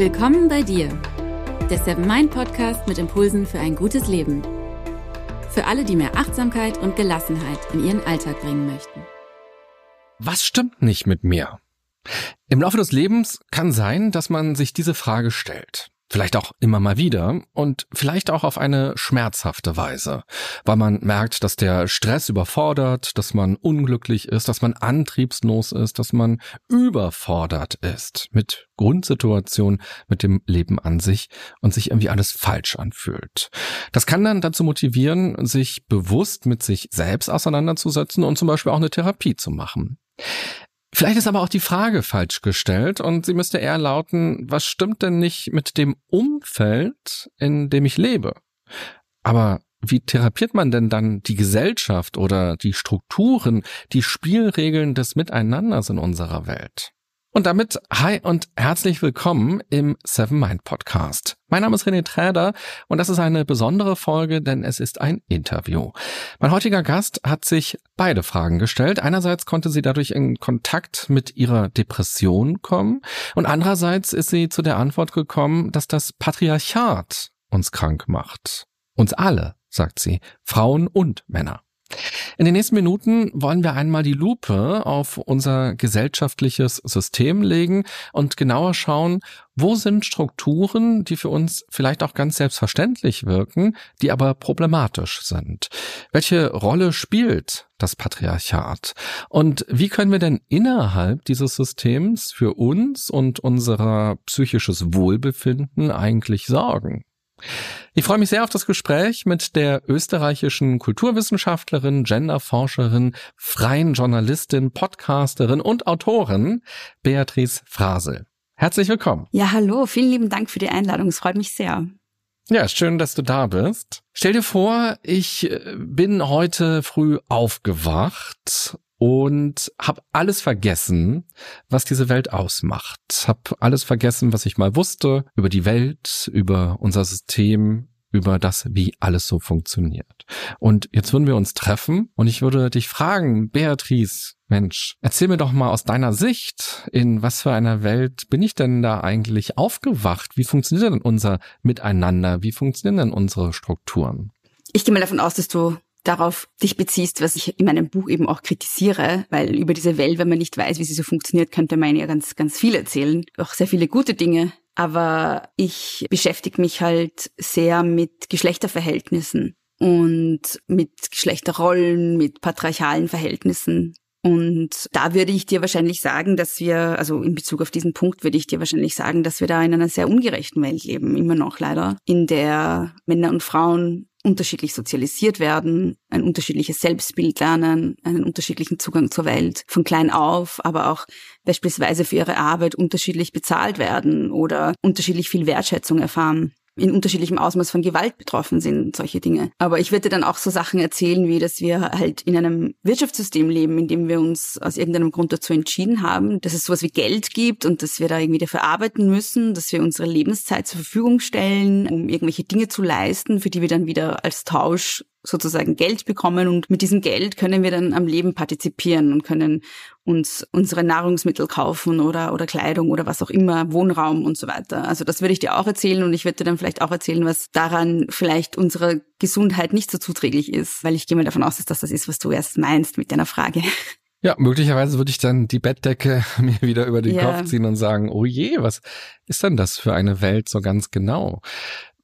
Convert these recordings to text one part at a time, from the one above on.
Willkommen bei dir, der Seven Mind Podcast mit Impulsen für ein gutes Leben. Für alle, die mehr Achtsamkeit und Gelassenheit in ihren Alltag bringen möchten. Was stimmt nicht mit mir? Im Laufe des Lebens kann sein, dass man sich diese Frage stellt. Vielleicht auch immer mal wieder und vielleicht auch auf eine schmerzhafte Weise, weil man merkt, dass der Stress überfordert, dass man unglücklich ist, dass man antriebslos ist, dass man überfordert ist mit Grundsituation, mit dem Leben an sich und sich irgendwie alles falsch anfühlt. Das kann dann dazu motivieren, sich bewusst mit sich selbst auseinanderzusetzen und zum Beispiel auch eine Therapie zu machen. Vielleicht ist aber auch die Frage falsch gestellt und sie müsste eher lauten, was stimmt denn nicht mit dem Umfeld, in dem ich lebe? Aber wie therapiert man denn dann die Gesellschaft oder die Strukturen, die Spielregeln des Miteinanders in unserer Welt? Und damit hi und herzlich willkommen im Seven Mind Podcast. Mein Name ist René Träder und das ist eine besondere Folge, denn es ist ein Interview. Mein heutiger Gast hat sich beide Fragen gestellt. Einerseits konnte sie dadurch in Kontakt mit ihrer Depression kommen und andererseits ist sie zu der Antwort gekommen, dass das Patriarchat uns krank macht. Uns alle, sagt sie, Frauen und Männer. In den nächsten Minuten wollen wir einmal die Lupe auf unser gesellschaftliches System legen und genauer schauen, wo sind Strukturen, die für uns vielleicht auch ganz selbstverständlich wirken, die aber problematisch sind? Welche Rolle spielt das Patriarchat? Und wie können wir denn innerhalb dieses Systems für uns und unser psychisches Wohlbefinden eigentlich sorgen? Ich freue mich sehr auf das Gespräch mit der österreichischen Kulturwissenschaftlerin, Genderforscherin, freien Journalistin, Podcasterin und Autorin Beatrice Frasel. Herzlich willkommen. Ja, hallo, vielen lieben Dank für die Einladung. Es freut mich sehr. Ja, schön, dass du da bist. Stell dir vor, ich äh, bin heute früh aufgewacht und habe alles vergessen, was diese Welt ausmacht. Hab alles vergessen, was ich mal wusste über die Welt, über unser System, über das, wie alles so funktioniert. Und jetzt würden wir uns treffen und ich würde dich fragen, Beatrice, Mensch, erzähl mir doch mal aus deiner Sicht, in was für einer Welt bin ich denn da eigentlich aufgewacht? Wie funktioniert denn unser Miteinander? Wie funktionieren denn unsere Strukturen? Ich gehe mal davon aus, dass du darauf dich beziehst, was ich in meinem Buch eben auch kritisiere, weil über diese Welt, wenn man nicht weiß, wie sie so funktioniert, könnte man ja ganz, ganz viel erzählen. Auch sehr viele gute Dinge. Aber ich beschäftige mich halt sehr mit Geschlechterverhältnissen und mit Geschlechterrollen, mit patriarchalen Verhältnissen. Und da würde ich dir wahrscheinlich sagen, dass wir, also in Bezug auf diesen Punkt würde ich dir wahrscheinlich sagen, dass wir da in einer sehr ungerechten Welt leben, immer noch leider, in der Männer und Frauen unterschiedlich sozialisiert werden, ein unterschiedliches Selbstbild lernen, einen unterschiedlichen Zugang zur Welt von klein auf, aber auch beispielsweise für ihre Arbeit unterschiedlich bezahlt werden oder unterschiedlich viel Wertschätzung erfahren in unterschiedlichem Ausmaß von Gewalt betroffen sind, solche Dinge. Aber ich würde dann auch so Sachen erzählen, wie dass wir halt in einem Wirtschaftssystem leben, in dem wir uns aus irgendeinem Grund dazu entschieden haben, dass es sowas wie Geld gibt und dass wir da irgendwie dafür arbeiten müssen, dass wir unsere Lebenszeit zur Verfügung stellen, um irgendwelche Dinge zu leisten, für die wir dann wieder als Tausch sozusagen Geld bekommen und mit diesem Geld können wir dann am Leben partizipieren und können uns unsere Nahrungsmittel kaufen oder, oder Kleidung oder was auch immer, Wohnraum und so weiter. Also das würde ich dir auch erzählen und ich würde dir dann vielleicht auch erzählen, was daran vielleicht unserer Gesundheit nicht so zuträglich ist, weil ich gehe mal davon aus, dass das ist, was du erst meinst mit deiner Frage. Ja, möglicherweise würde ich dann die Bettdecke mir wieder über den ja. Kopf ziehen und sagen, oh je, was ist denn das für eine Welt so ganz genau?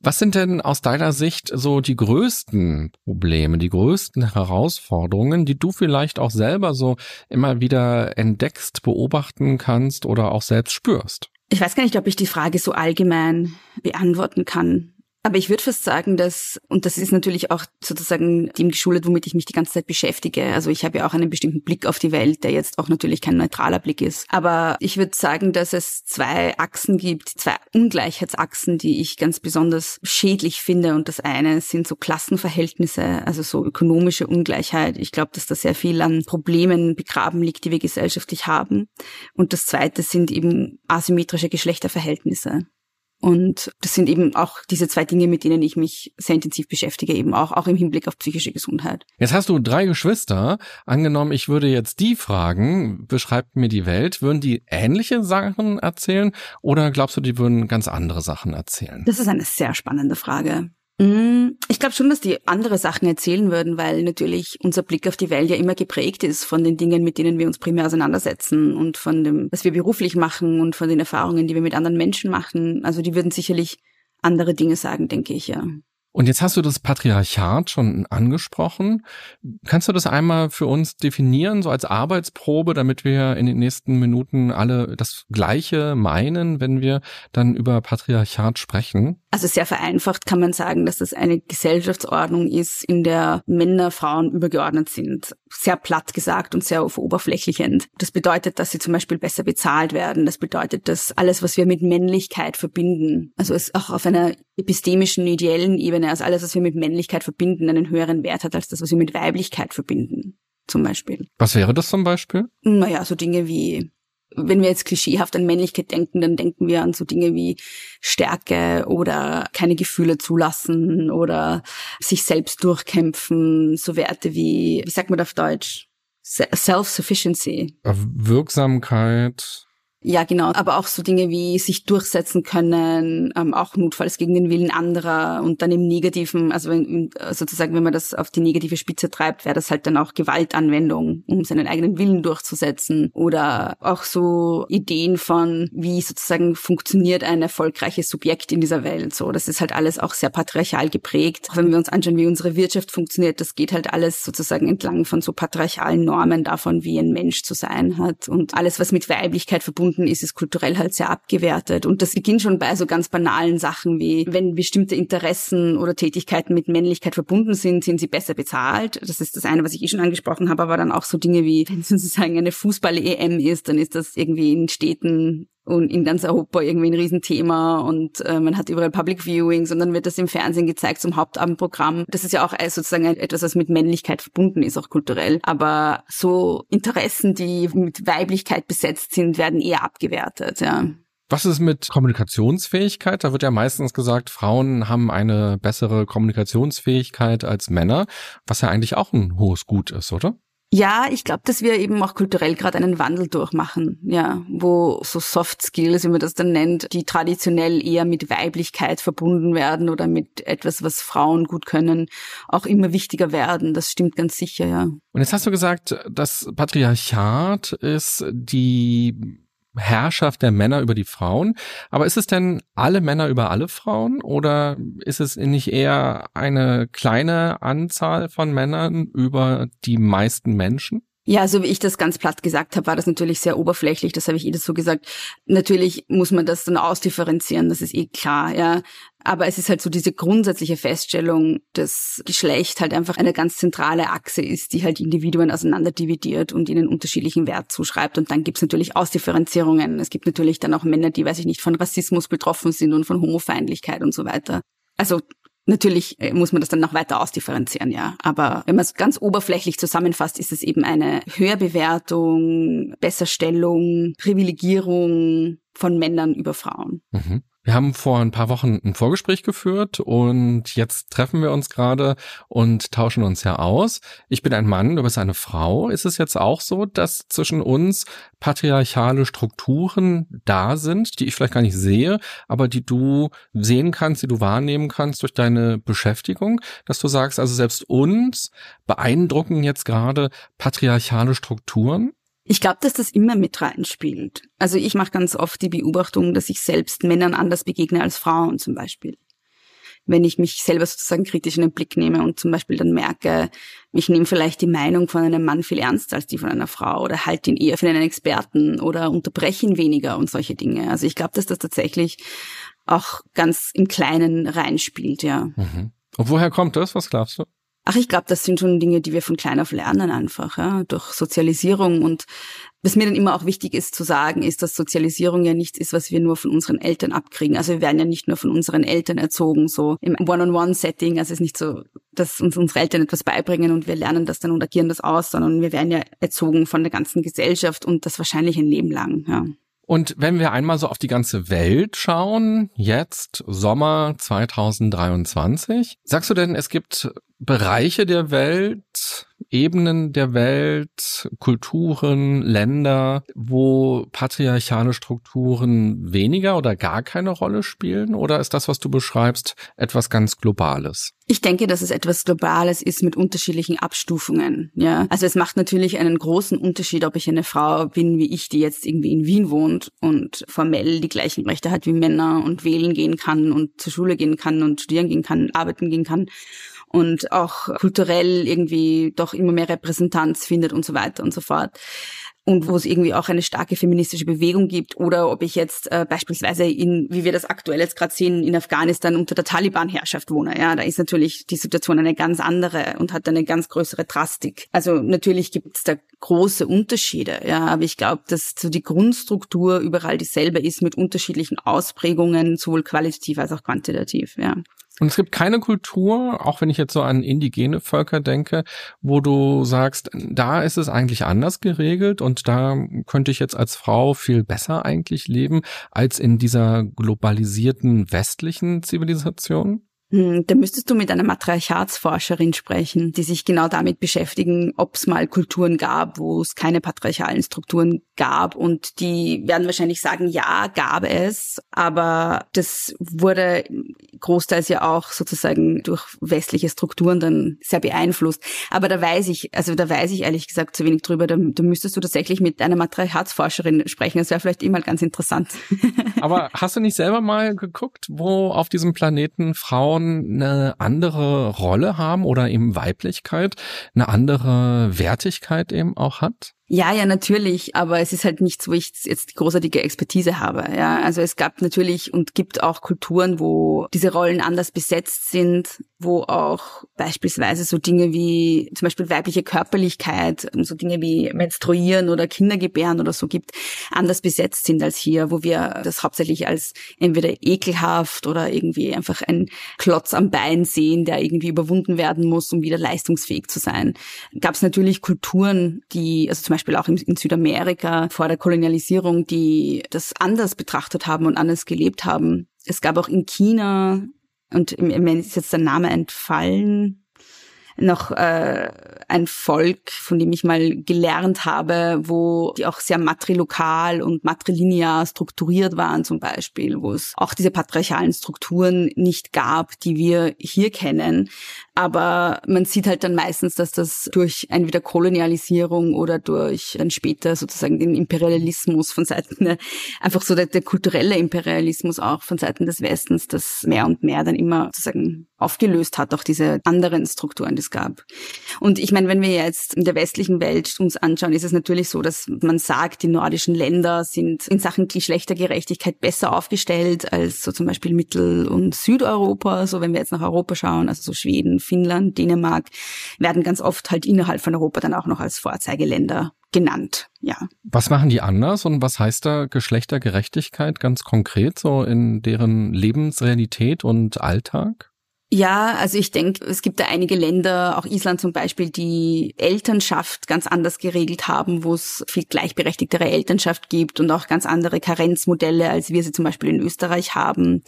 Was sind denn aus deiner Sicht so die größten Probleme, die größten Herausforderungen, die du vielleicht auch selber so immer wieder entdeckst, beobachten kannst oder auch selbst spürst? Ich weiß gar nicht, ob ich die Frage so allgemein beantworten kann. Aber ich würde fast sagen, dass, und das ist natürlich auch sozusagen dem geschuldet, womit ich mich die ganze Zeit beschäftige. Also ich habe ja auch einen bestimmten Blick auf die Welt, der jetzt auch natürlich kein neutraler Blick ist. Aber ich würde sagen, dass es zwei Achsen gibt, zwei Ungleichheitsachsen, die ich ganz besonders schädlich finde. Und das eine sind so Klassenverhältnisse, also so ökonomische Ungleichheit. Ich glaube, dass da sehr viel an Problemen begraben liegt, die wir gesellschaftlich haben. Und das zweite sind eben asymmetrische Geschlechterverhältnisse. Und das sind eben auch diese zwei Dinge, mit denen ich mich sehr intensiv beschäftige, eben auch, auch im Hinblick auf psychische Gesundheit. Jetzt hast du drei Geschwister. Angenommen, ich würde jetzt die fragen, beschreibt mir die Welt, würden die ähnliche Sachen erzählen oder glaubst du, die würden ganz andere Sachen erzählen? Das ist eine sehr spannende Frage. Mm, ich glaube schon, dass die andere Sachen erzählen würden, weil natürlich unser Blick auf die Welt ja immer geprägt ist von den Dingen, mit denen wir uns primär auseinandersetzen und von dem, was wir beruflich machen und von den Erfahrungen, die wir mit anderen Menschen machen. Also die würden sicherlich andere Dinge sagen, denke ich, ja. Und jetzt hast du das Patriarchat schon angesprochen. Kannst du das einmal für uns definieren, so als Arbeitsprobe, damit wir in den nächsten Minuten alle das Gleiche meinen, wenn wir dann über Patriarchat sprechen? Also sehr vereinfacht kann man sagen, dass das eine Gesellschaftsordnung ist, in der Männer Frauen übergeordnet sind. Sehr platt gesagt und sehr oberflächlichend. Das bedeutet, dass sie zum Beispiel besser bezahlt werden. Das bedeutet, dass alles, was wir mit Männlichkeit verbinden, also es auch auf einer epistemischen, ideellen Ebene, also alles, was wir mit Männlichkeit verbinden, einen höheren Wert hat als das, was wir mit Weiblichkeit verbinden. Zum Beispiel. Was wäre das zum Beispiel? Naja, so Dinge wie wenn wir jetzt klischeehaft an Männlichkeit denken, dann denken wir an so Dinge wie Stärke oder keine Gefühle zulassen oder sich selbst durchkämpfen, so Werte wie, wie sagt man das auf Deutsch? Self-Sufficiency. Wirksamkeit. Ja, genau. Aber auch so Dinge wie sich durchsetzen können, ähm, auch notfalls gegen den Willen anderer und dann im Negativen, also wenn, sozusagen, wenn man das auf die negative Spitze treibt, wäre das halt dann auch Gewaltanwendung, um seinen eigenen Willen durchzusetzen. Oder auch so Ideen von, wie sozusagen funktioniert ein erfolgreiches Subjekt in dieser Welt. So, das ist halt alles auch sehr patriarchal geprägt. Auch wenn wir uns anschauen, wie unsere Wirtschaft funktioniert, das geht halt alles sozusagen entlang von so patriarchalen Normen davon, wie ein Mensch zu sein hat. Und alles, was mit Weiblichkeit verbunden gefunden ist, ist kulturell halt sehr abgewertet. Und das beginnt schon bei so ganz banalen Sachen wie, wenn bestimmte Interessen oder Tätigkeiten mit Männlichkeit verbunden sind, sind sie besser bezahlt. Das ist das eine, was ich eh schon angesprochen habe, aber dann auch so Dinge wie, wenn sozusagen eine Fußball-EM ist, dann ist das irgendwie in Städten und in ganz Europa irgendwie ein Riesenthema und äh, man hat überall Public Viewings und dann wird das im Fernsehen gezeigt zum Hauptabendprogramm. Das ist ja auch äh, sozusagen etwas, was mit Männlichkeit verbunden ist, auch kulturell. Aber so Interessen, die mit Weiblichkeit besetzt sind, werden eher abgewertet, ja. Was ist mit Kommunikationsfähigkeit? Da wird ja meistens gesagt, Frauen haben eine bessere Kommunikationsfähigkeit als Männer, was ja eigentlich auch ein hohes Gut ist, oder? Ja, ich glaube, dass wir eben auch kulturell gerade einen Wandel durchmachen, ja, wo so Soft Skills, wie man das dann nennt, die traditionell eher mit Weiblichkeit verbunden werden oder mit etwas, was Frauen gut können, auch immer wichtiger werden. Das stimmt ganz sicher, ja. Und jetzt hast du gesagt, das Patriarchat ist die Herrschaft der Männer über die Frauen. Aber ist es denn alle Männer über alle Frauen oder ist es nicht eher eine kleine Anzahl von Männern über die meisten Menschen? Ja, so wie ich das ganz platt gesagt habe, war das natürlich sehr oberflächlich, das habe ich eh so gesagt. Natürlich muss man das dann ausdifferenzieren, das ist eh klar, ja. Aber es ist halt so diese grundsätzliche Feststellung, dass Geschlecht halt einfach eine ganz zentrale Achse ist, die halt Individuen auseinanderdividiert und ihnen unterschiedlichen Wert zuschreibt. Und dann gibt's natürlich Ausdifferenzierungen. Es gibt natürlich dann auch Männer, die, weiß ich nicht, von Rassismus betroffen sind und von Homofeindlichkeit und so weiter. Also Natürlich äh, muss man das dann noch weiter ausdifferenzieren, ja. Aber wenn man es ganz oberflächlich zusammenfasst, ist es eben eine Höherbewertung, Besserstellung, Privilegierung von Männern über Frauen. Mhm. Wir haben vor ein paar Wochen ein Vorgespräch geführt und jetzt treffen wir uns gerade und tauschen uns ja aus. Ich bin ein Mann, du bist eine Frau. Ist es jetzt auch so, dass zwischen uns patriarchale Strukturen da sind, die ich vielleicht gar nicht sehe, aber die du sehen kannst, die du wahrnehmen kannst durch deine Beschäftigung, dass du sagst, also selbst uns beeindrucken jetzt gerade patriarchale Strukturen? Ich glaube, dass das immer mit reinspielt. Also ich mache ganz oft die Beobachtung, dass ich selbst Männern anders begegne als Frauen zum Beispiel. Wenn ich mich selber sozusagen kritisch in den Blick nehme und zum Beispiel dann merke, ich nehme vielleicht die Meinung von einem Mann viel ernster als die von einer Frau oder halte ihn eher für einen Experten oder unterbreche ihn weniger und solche Dinge. Also ich glaube, dass das tatsächlich auch ganz im Kleinen reinspielt, ja. Mhm. Und woher kommt das? Was glaubst du? Ach, ich glaube, das sind schon Dinge, die wir von klein auf lernen einfach, ja, durch Sozialisierung. Und was mir dann immer auch wichtig ist zu sagen, ist, dass Sozialisierung ja nichts ist, was wir nur von unseren Eltern abkriegen. Also wir werden ja nicht nur von unseren Eltern erzogen, so im One-on-One-Setting. Also es ist nicht so, dass uns unsere Eltern etwas beibringen und wir lernen das dann und agieren das aus, sondern wir werden ja erzogen von der ganzen Gesellschaft und das wahrscheinlich ein Leben lang, ja. Und wenn wir einmal so auf die ganze Welt schauen, jetzt Sommer 2023, sagst du denn, es gibt Bereiche der Welt, Ebenen der Welt, Kulturen, Länder, wo patriarchale Strukturen weniger oder gar keine Rolle spielen? Oder ist das, was du beschreibst, etwas ganz Globales? Ich denke, dass es etwas Globales ist mit unterschiedlichen Abstufungen. Ja, also es macht natürlich einen großen Unterschied, ob ich eine Frau bin wie ich, die jetzt irgendwie in Wien wohnt und formell die gleichen Rechte hat wie Männer und wählen gehen kann und zur Schule gehen kann und studieren gehen kann, arbeiten gehen kann und auch kulturell irgendwie doch immer mehr Repräsentanz findet und so weiter und so fort und wo es irgendwie auch eine starke feministische Bewegung gibt oder ob ich jetzt äh, beispielsweise in, wie wir das aktuell jetzt gerade sehen, in Afghanistan unter der Taliban-Herrschaft wohne. Ja, da ist natürlich die Situation eine ganz andere und hat eine ganz größere Drastik. Also natürlich gibt es da große Unterschiede, ja, aber ich glaube, dass so die Grundstruktur überall dieselbe ist mit unterschiedlichen Ausprägungen, sowohl qualitativ als auch quantitativ, ja. Und es gibt keine Kultur, auch wenn ich jetzt so an indigene Völker denke, wo du sagst, da ist es eigentlich anders geregelt und da könnte ich jetzt als Frau viel besser eigentlich leben als in dieser globalisierten westlichen Zivilisation? Hm, da müsstest du mit einer Matriarchatsforscherin sprechen, die sich genau damit beschäftigen, ob es mal Kulturen gab, wo es keine patriarchalen Strukturen gab. Und die werden wahrscheinlich sagen, ja, gab es, aber das wurde großteils ja auch sozusagen durch westliche Strukturen dann sehr beeinflusst. Aber da weiß ich, also da weiß ich ehrlich gesagt zu wenig drüber. Da, da müsstest du tatsächlich mit einer Matriarchatsforscherin sprechen. Das wäre vielleicht immer ganz interessant. aber hast du nicht selber mal geguckt, wo auf diesem Planeten Frauen Frauen eine andere Rolle haben oder eben Weiblichkeit eine andere Wertigkeit eben auch hat? Ja, ja, natürlich, aber es ist halt nichts, wo ich jetzt großartige Expertise habe. Ja, also es gab natürlich und gibt auch Kulturen, wo diese Rollen anders besetzt sind, wo auch beispielsweise so Dinge wie zum Beispiel weibliche Körperlichkeit, so Dinge wie Menstruieren oder Kindergebären oder so gibt, anders besetzt sind als hier, wo wir das hauptsächlich als entweder ekelhaft oder irgendwie einfach ein Klotz am Bein sehen, der irgendwie überwunden werden muss, um wieder leistungsfähig zu sein. Gab es natürlich Kulturen, die, also zum Beispiel auch in Südamerika vor der Kolonialisierung, die das anders betrachtet haben und anders gelebt haben. Es gab auch in China, und mir ist jetzt der Name entfallen, noch äh, ein Volk, von dem ich mal gelernt habe, wo die auch sehr matrilokal und matrilinear strukturiert waren zum Beispiel, wo es auch diese patriarchalen Strukturen nicht gab, die wir hier kennen. Aber man sieht halt dann meistens, dass das durch entweder Kolonialisierung oder durch dann später sozusagen den Imperialismus von Seiten der, einfach so der, der kulturelle Imperialismus auch von Seiten des Westens, das mehr und mehr dann immer sozusagen aufgelöst hat, auch diese anderen Strukturen, die es gab. Und ich meine, wenn wir jetzt in der westlichen Welt uns anschauen, ist es natürlich so, dass man sagt, die nordischen Länder sind in Sachen Geschlechtergerechtigkeit besser aufgestellt als so zum Beispiel Mittel- und Südeuropa. So wenn wir jetzt nach Europa schauen, also so Schweden, Finnland, Dänemark, werden ganz oft halt innerhalb von Europa dann auch noch als Vorzeigeländer genannt, ja. Was machen die anders und was heißt da Geschlechtergerechtigkeit ganz konkret so in deren Lebensrealität und Alltag? Ja, also ich denke, es gibt da einige Länder, auch Island zum Beispiel, die Elternschaft ganz anders geregelt haben, wo es viel gleichberechtigtere Elternschaft gibt und auch ganz andere Karenzmodelle, als wir sie zum Beispiel in Österreich haben.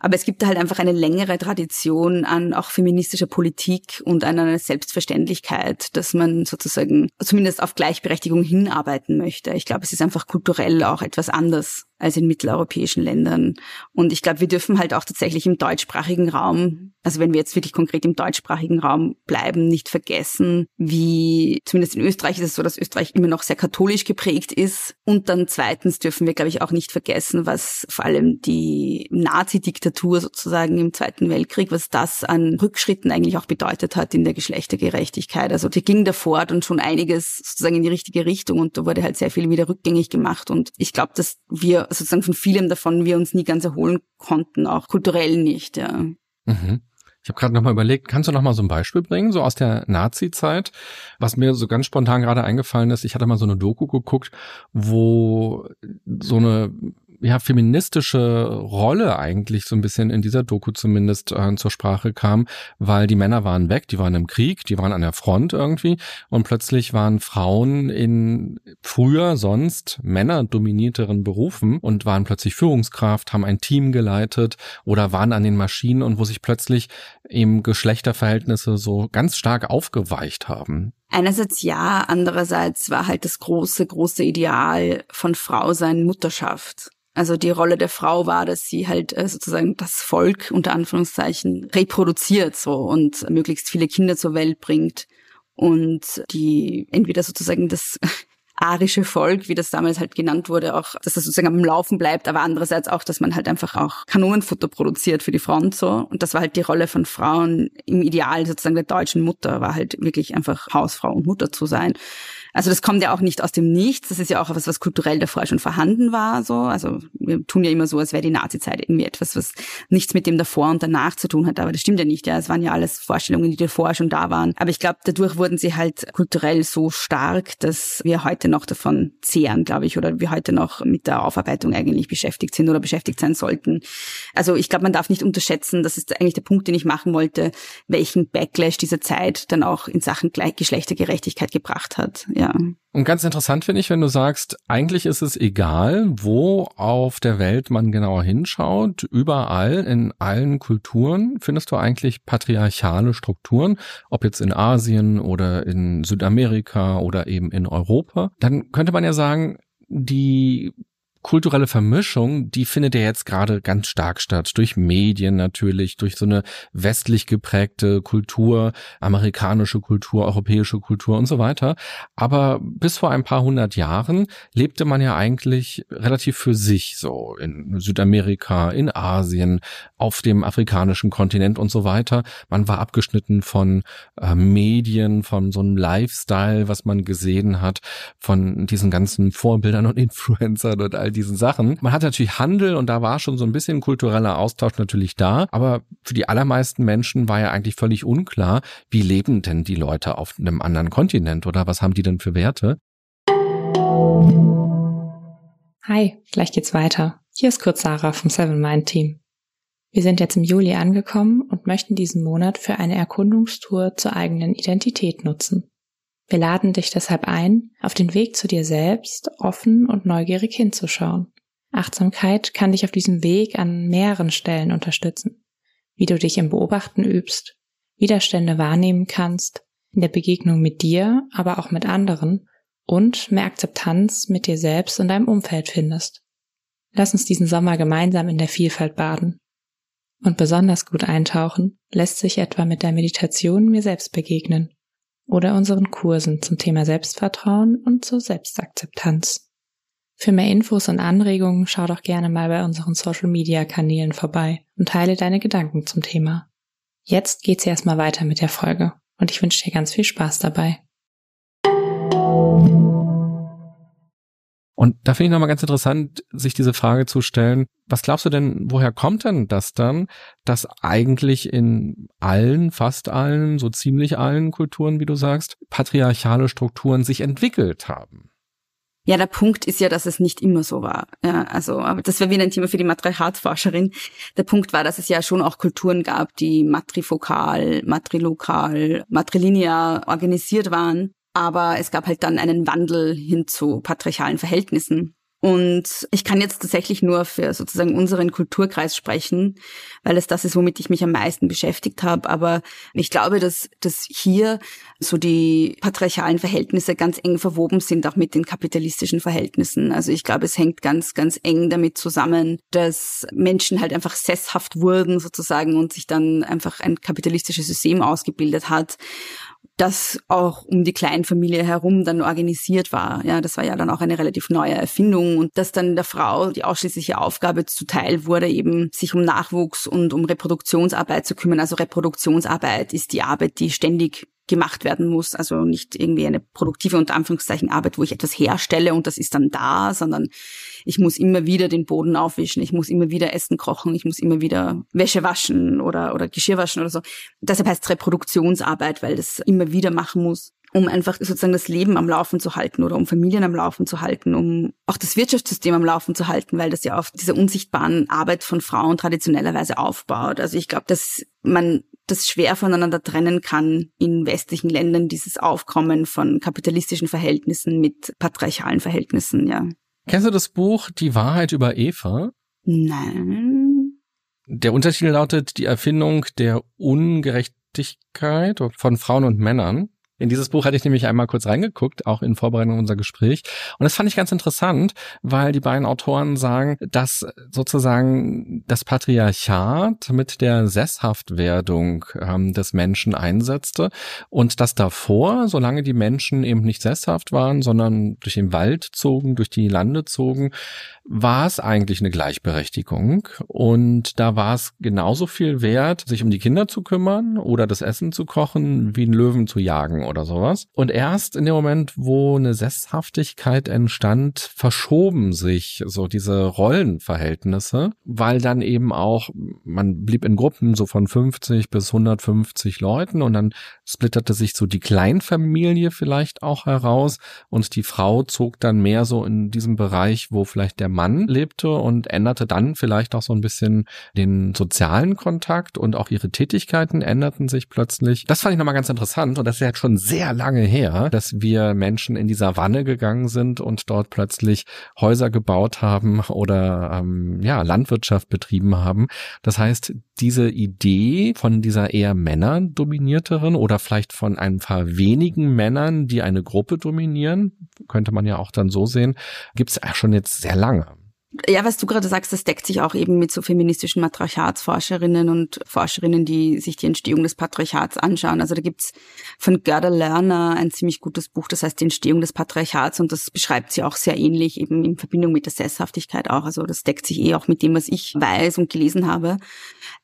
Aber es gibt halt einfach eine längere Tradition an auch feministischer Politik und an einer Selbstverständlichkeit, dass man sozusagen zumindest auf Gleichberechtigung hinarbeiten möchte. Ich glaube, es ist einfach kulturell auch etwas anders als in mitteleuropäischen Ländern. Und ich glaube, wir dürfen halt auch tatsächlich im deutschsprachigen Raum, also wenn wir jetzt wirklich konkret im deutschsprachigen Raum bleiben, nicht vergessen, wie zumindest in Österreich ist es so, dass Österreich immer noch sehr katholisch geprägt ist. Und dann zweitens dürfen wir, glaube ich, auch nicht vergessen, was vor allem die Nazi-Diktatur sozusagen im Zweiten Weltkrieg, was das an Rückschritten eigentlich auch bedeutet hat in der Geschlechtergerechtigkeit. Also die ging davor und schon einiges sozusagen in die richtige Richtung und da wurde halt sehr viel wieder rückgängig gemacht. Und ich glaube, dass wir sozusagen von vielem davon wir uns nie ganz erholen konnten, auch kulturell nicht, ja. Mhm. Ich habe gerade nochmal überlegt, kannst du nochmal so ein Beispiel bringen, so aus der Nazi-Zeit? Was mir so ganz spontan gerade eingefallen ist, ich hatte mal so eine Doku geguckt, wo so eine ja feministische Rolle eigentlich so ein bisschen in dieser Doku zumindest äh, zur Sprache kam, weil die Männer waren weg, die waren im Krieg, die waren an der Front irgendwie und plötzlich waren Frauen in früher sonst männerdominierteren Berufen und waren plötzlich Führungskraft, haben ein Team geleitet oder waren an den Maschinen und wo sich plötzlich eben Geschlechterverhältnisse so ganz stark aufgeweicht haben. Einerseits ja, andererseits war halt das große, große Ideal von Frau sein Mutterschaft. Also die Rolle der Frau war, dass sie halt äh, sozusagen das Volk unter Anführungszeichen reproduziert so und möglichst viele Kinder zur Welt bringt und die entweder sozusagen das arische Volk, wie das damals halt genannt wurde, auch, dass das sozusagen am Laufen bleibt, aber andererseits auch, dass man halt einfach auch Kanonenfutter produziert für die Front so. Und das war halt die Rolle von Frauen im Ideal sozusagen der deutschen Mutter, war halt wirklich einfach Hausfrau und Mutter zu sein. Also das kommt ja auch nicht aus dem Nichts. Das ist ja auch was, was kulturell davor schon vorhanden war. So, also wir tun ja immer so, als wäre die Nazizeit irgendwie etwas, was nichts mit dem davor und danach zu tun hat. Aber das stimmt ja nicht. Ja, es waren ja alles Vorstellungen, die davor schon da waren. Aber ich glaube, dadurch wurden sie halt kulturell so stark, dass wir heute noch davon zehren, glaube ich, oder wir heute noch mit der Aufarbeitung eigentlich beschäftigt sind oder beschäftigt sein sollten. Also ich glaube, man darf nicht unterschätzen. Das ist eigentlich der Punkt, den ich machen wollte, welchen Backlash diese Zeit dann auch in Sachen Geschlechtergerechtigkeit gebracht hat. Ja. Und ganz interessant finde ich, wenn du sagst, eigentlich ist es egal, wo auf der Welt man genauer hinschaut, überall in allen Kulturen findest du eigentlich patriarchale Strukturen, ob jetzt in Asien oder in Südamerika oder eben in Europa. Dann könnte man ja sagen, die kulturelle Vermischung, die findet ja jetzt gerade ganz stark statt. Durch Medien natürlich, durch so eine westlich geprägte Kultur, amerikanische Kultur, europäische Kultur und so weiter. Aber bis vor ein paar hundert Jahren lebte man ja eigentlich relativ für sich so in Südamerika, in Asien, auf dem afrikanischen Kontinent und so weiter. Man war abgeschnitten von äh, Medien, von so einem Lifestyle, was man gesehen hat, von diesen ganzen Vorbildern und Influencern und all all diesen Sachen. Man hat natürlich Handel und da war schon so ein bisschen kultureller Austausch natürlich da, aber für die allermeisten Menschen war ja eigentlich völlig unklar, wie leben denn die Leute auf einem anderen Kontinent oder was haben die denn für Werte? Hi, gleich geht's weiter. Hier ist kurz Sarah vom Seven Mind Team. Wir sind jetzt im Juli angekommen und möchten diesen Monat für eine Erkundungstour zur eigenen Identität nutzen. Wir laden dich deshalb ein, auf den Weg zu dir selbst offen und neugierig hinzuschauen. Achtsamkeit kann dich auf diesem Weg an mehreren Stellen unterstützen. Wie du dich im Beobachten übst, Widerstände wahrnehmen kannst, in der Begegnung mit dir, aber auch mit anderen und mehr Akzeptanz mit dir selbst und deinem Umfeld findest. Lass uns diesen Sommer gemeinsam in der Vielfalt baden. Und besonders gut eintauchen lässt sich etwa mit der Meditation mir selbst begegnen oder unseren Kursen zum Thema Selbstvertrauen und zur Selbstakzeptanz. Für mehr Infos und Anregungen schau doch gerne mal bei unseren Social Media Kanälen vorbei und teile deine Gedanken zum Thema. Jetzt geht's erstmal weiter mit der Folge und ich wünsche dir ganz viel Spaß dabei. Und da finde ich nochmal ganz interessant, sich diese Frage zu stellen, was glaubst du denn, woher kommt denn das dann, dass eigentlich in allen, fast allen, so ziemlich allen Kulturen, wie du sagst, patriarchale Strukturen sich entwickelt haben? Ja, der Punkt ist ja, dass es nicht immer so war. Ja, also, aber das wäre wieder ein Thema für die Matriarchatforscherin. Der Punkt war, dass es ja schon auch Kulturen gab, die matrifokal, matrilokal, matrilinear organisiert waren aber es gab halt dann einen Wandel hin zu patriarchalen Verhältnissen. Und ich kann jetzt tatsächlich nur für sozusagen unseren Kulturkreis sprechen, weil es das ist, womit ich mich am meisten beschäftigt habe. Aber ich glaube, dass, dass hier so die patriarchalen Verhältnisse ganz eng verwoben sind, auch mit den kapitalistischen Verhältnissen. Also ich glaube, es hängt ganz, ganz eng damit zusammen, dass Menschen halt einfach sesshaft wurden sozusagen und sich dann einfach ein kapitalistisches System ausgebildet hat das auch um die Kleinfamilie herum dann organisiert war. Ja, das war ja dann auch eine relativ neue Erfindung und dass dann der Frau die ausschließliche Aufgabe zuteil wurde, eben sich um Nachwuchs und um Reproduktionsarbeit zu kümmern. Also Reproduktionsarbeit ist die Arbeit, die ständig gemacht werden muss. Also nicht irgendwie eine produktive unter Anführungszeichen Arbeit, wo ich etwas herstelle und das ist dann da, sondern ich muss immer wieder den Boden aufwischen, ich muss immer wieder Essen kochen, ich muss immer wieder Wäsche waschen oder, oder Geschirr waschen oder so. Deshalb heißt es Reproduktionsarbeit, weil das immer wieder machen muss. um einfach sozusagen das Leben am Laufen zu halten oder um Familien am Laufen zu halten, um auch das Wirtschaftssystem am Laufen zu halten, weil das ja auf dieser unsichtbaren Arbeit von Frauen traditionellerweise aufbaut. Also ich glaube, dass man das schwer voneinander trennen kann in westlichen Ländern, dieses Aufkommen von kapitalistischen Verhältnissen mit patriarchalen Verhältnissen, ja. Kennst du das Buch Die Wahrheit über Eva? Nein. Der Untertitel lautet Die Erfindung der Ungerechtigkeit von Frauen und Männern. In dieses Buch hatte ich nämlich einmal kurz reingeguckt, auch in Vorbereitung unser Gespräch. Und das fand ich ganz interessant, weil die beiden Autoren sagen, dass sozusagen das Patriarchat mit der Sesshaftwerdung ähm, des Menschen einsetzte und dass davor, solange die Menschen eben nicht sesshaft waren, sondern durch den Wald zogen, durch die Lande zogen, war es eigentlich eine Gleichberechtigung. Und da war es genauso viel wert, sich um die Kinder zu kümmern oder das Essen zu kochen, wie einen Löwen zu jagen oder sowas. Und erst in dem Moment, wo eine Sesshaftigkeit entstand, verschoben sich so diese Rollenverhältnisse, weil dann eben auch, man blieb in Gruppen so von 50 bis 150 Leuten und dann splitterte sich so die Kleinfamilie vielleicht auch heraus und die Frau zog dann mehr so in diesem Bereich, wo vielleicht der Mann lebte und änderte dann vielleicht auch so ein bisschen den sozialen Kontakt und auch ihre Tätigkeiten änderten sich plötzlich. Das fand ich nochmal ganz interessant und das ist ja schon sehr lange her, dass wir Menschen in dieser Wanne gegangen sind und dort plötzlich Häuser gebaut haben oder ähm, ja Landwirtschaft betrieben haben. Das heißt, diese Idee von dieser eher männerdominierteren oder vielleicht von ein paar wenigen Männern, die eine Gruppe dominieren, könnte man ja auch dann so sehen, gibt es schon jetzt sehr lange. Ja, was du gerade sagst, das deckt sich auch eben mit so feministischen Matriarchatsforscherinnen und Forscherinnen, die sich die Entstehung des Patriarchats anschauen. Also da gibt's von Gerda Lerner ein ziemlich gutes Buch, das heißt die Entstehung des Patriarchats und das beschreibt sie auch sehr ähnlich, eben in Verbindung mit der Sesshaftigkeit auch. Also das deckt sich eh auch mit dem, was ich weiß und gelesen habe.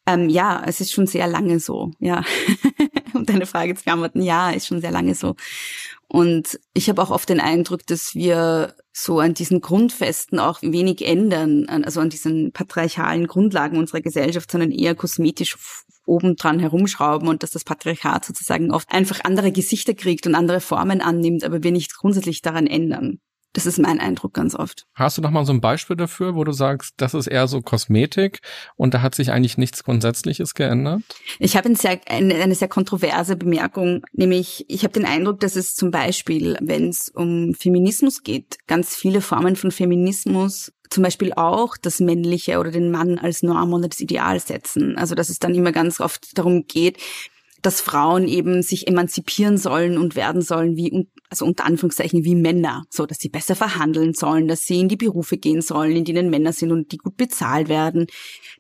Ähm, ja, es ist schon sehr lange so, ja. um deine Frage zu beantworten, ja, ist schon sehr lange so. Und ich habe auch oft den Eindruck, dass wir so an diesen Grundfesten auch wenig ändern, also an diesen patriarchalen Grundlagen unserer Gesellschaft, sondern eher kosmetisch obendran herumschrauben und dass das Patriarchat sozusagen oft einfach andere Gesichter kriegt und andere Formen annimmt, aber wir nicht grundsätzlich daran ändern. Das ist mein Eindruck ganz oft. Hast du noch mal so ein Beispiel dafür, wo du sagst, das ist eher so Kosmetik und da hat sich eigentlich nichts Grundsätzliches geändert? Ich habe eine sehr, eine, eine sehr kontroverse Bemerkung, nämlich ich habe den Eindruck, dass es zum Beispiel, wenn es um Feminismus geht, ganz viele Formen von Feminismus zum Beispiel auch das Männliche oder den Mann als Norm oder das Ideal setzen. Also dass es dann immer ganz oft darum geht, dass Frauen eben sich emanzipieren sollen und werden sollen wie, also unter Anführungszeichen wie Männer, so dass sie besser verhandeln sollen, dass sie in die Berufe gehen sollen, in denen Männer sind und die gut bezahlt werden,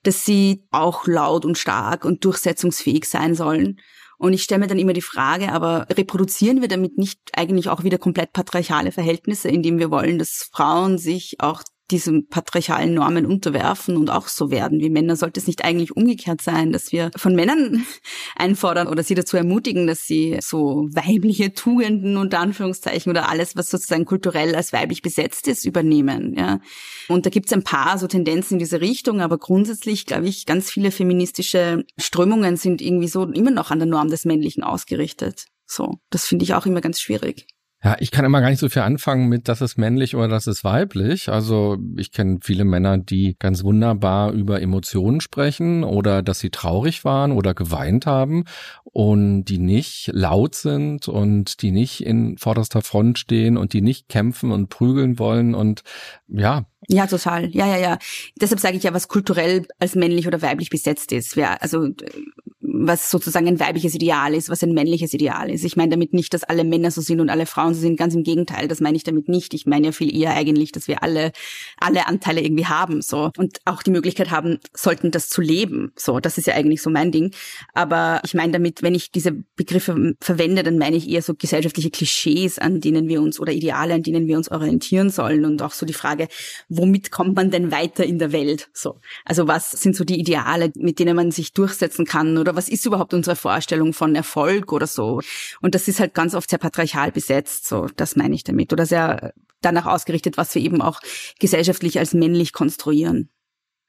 dass sie auch laut und stark und durchsetzungsfähig sein sollen. Und ich stelle mir dann immer die Frage, aber reproduzieren wir damit nicht eigentlich auch wieder komplett patriarchale Verhältnisse, indem wir wollen, dass Frauen sich auch diesen patriarchalen Normen unterwerfen und auch so werden wie Männer, sollte es nicht eigentlich umgekehrt sein, dass wir von Männern einfordern oder sie dazu ermutigen, dass sie so weibliche Tugenden unter Anführungszeichen oder alles, was sozusagen kulturell als weiblich besetzt ist, übernehmen. Ja. Und da gibt es ein paar so Tendenzen in diese Richtung, aber grundsätzlich glaube ich, ganz viele feministische Strömungen sind irgendwie so immer noch an der Norm des Männlichen ausgerichtet. So, das finde ich auch immer ganz schwierig. Ja, ich kann immer gar nicht so viel anfangen mit, das ist männlich oder das ist weiblich. Also ich kenne viele Männer, die ganz wunderbar über Emotionen sprechen oder dass sie traurig waren oder geweint haben und die nicht laut sind und die nicht in vorderster Front stehen und die nicht kämpfen und prügeln wollen und ja, ja, total. Ja, ja, ja. Deshalb sage ich ja, was kulturell als männlich oder weiblich besetzt ist. Wer, also was sozusagen ein weibliches Ideal ist, was ein männliches Ideal ist. Ich meine damit nicht, dass alle Männer so sind und alle Frauen so sind. Ganz im Gegenteil, das meine ich damit nicht. Ich meine ja viel eher eigentlich, dass wir alle alle Anteile irgendwie haben so und auch die Möglichkeit haben sollten, das zu leben. So, das ist ja eigentlich so mein Ding. Aber ich meine damit, wenn ich diese Begriffe verwende, dann meine ich eher so gesellschaftliche Klischees, an denen wir uns oder Ideale, an denen wir uns orientieren sollen und auch so die Frage, womit kommt man denn weiter in der Welt? So, also was sind so die Ideale, mit denen man sich durchsetzen kann oder was ist überhaupt unsere Vorstellung von Erfolg oder so? Und das ist halt ganz oft sehr patriarchal besetzt, so, das meine ich damit. Oder sehr danach ausgerichtet, was wir eben auch gesellschaftlich als männlich konstruieren.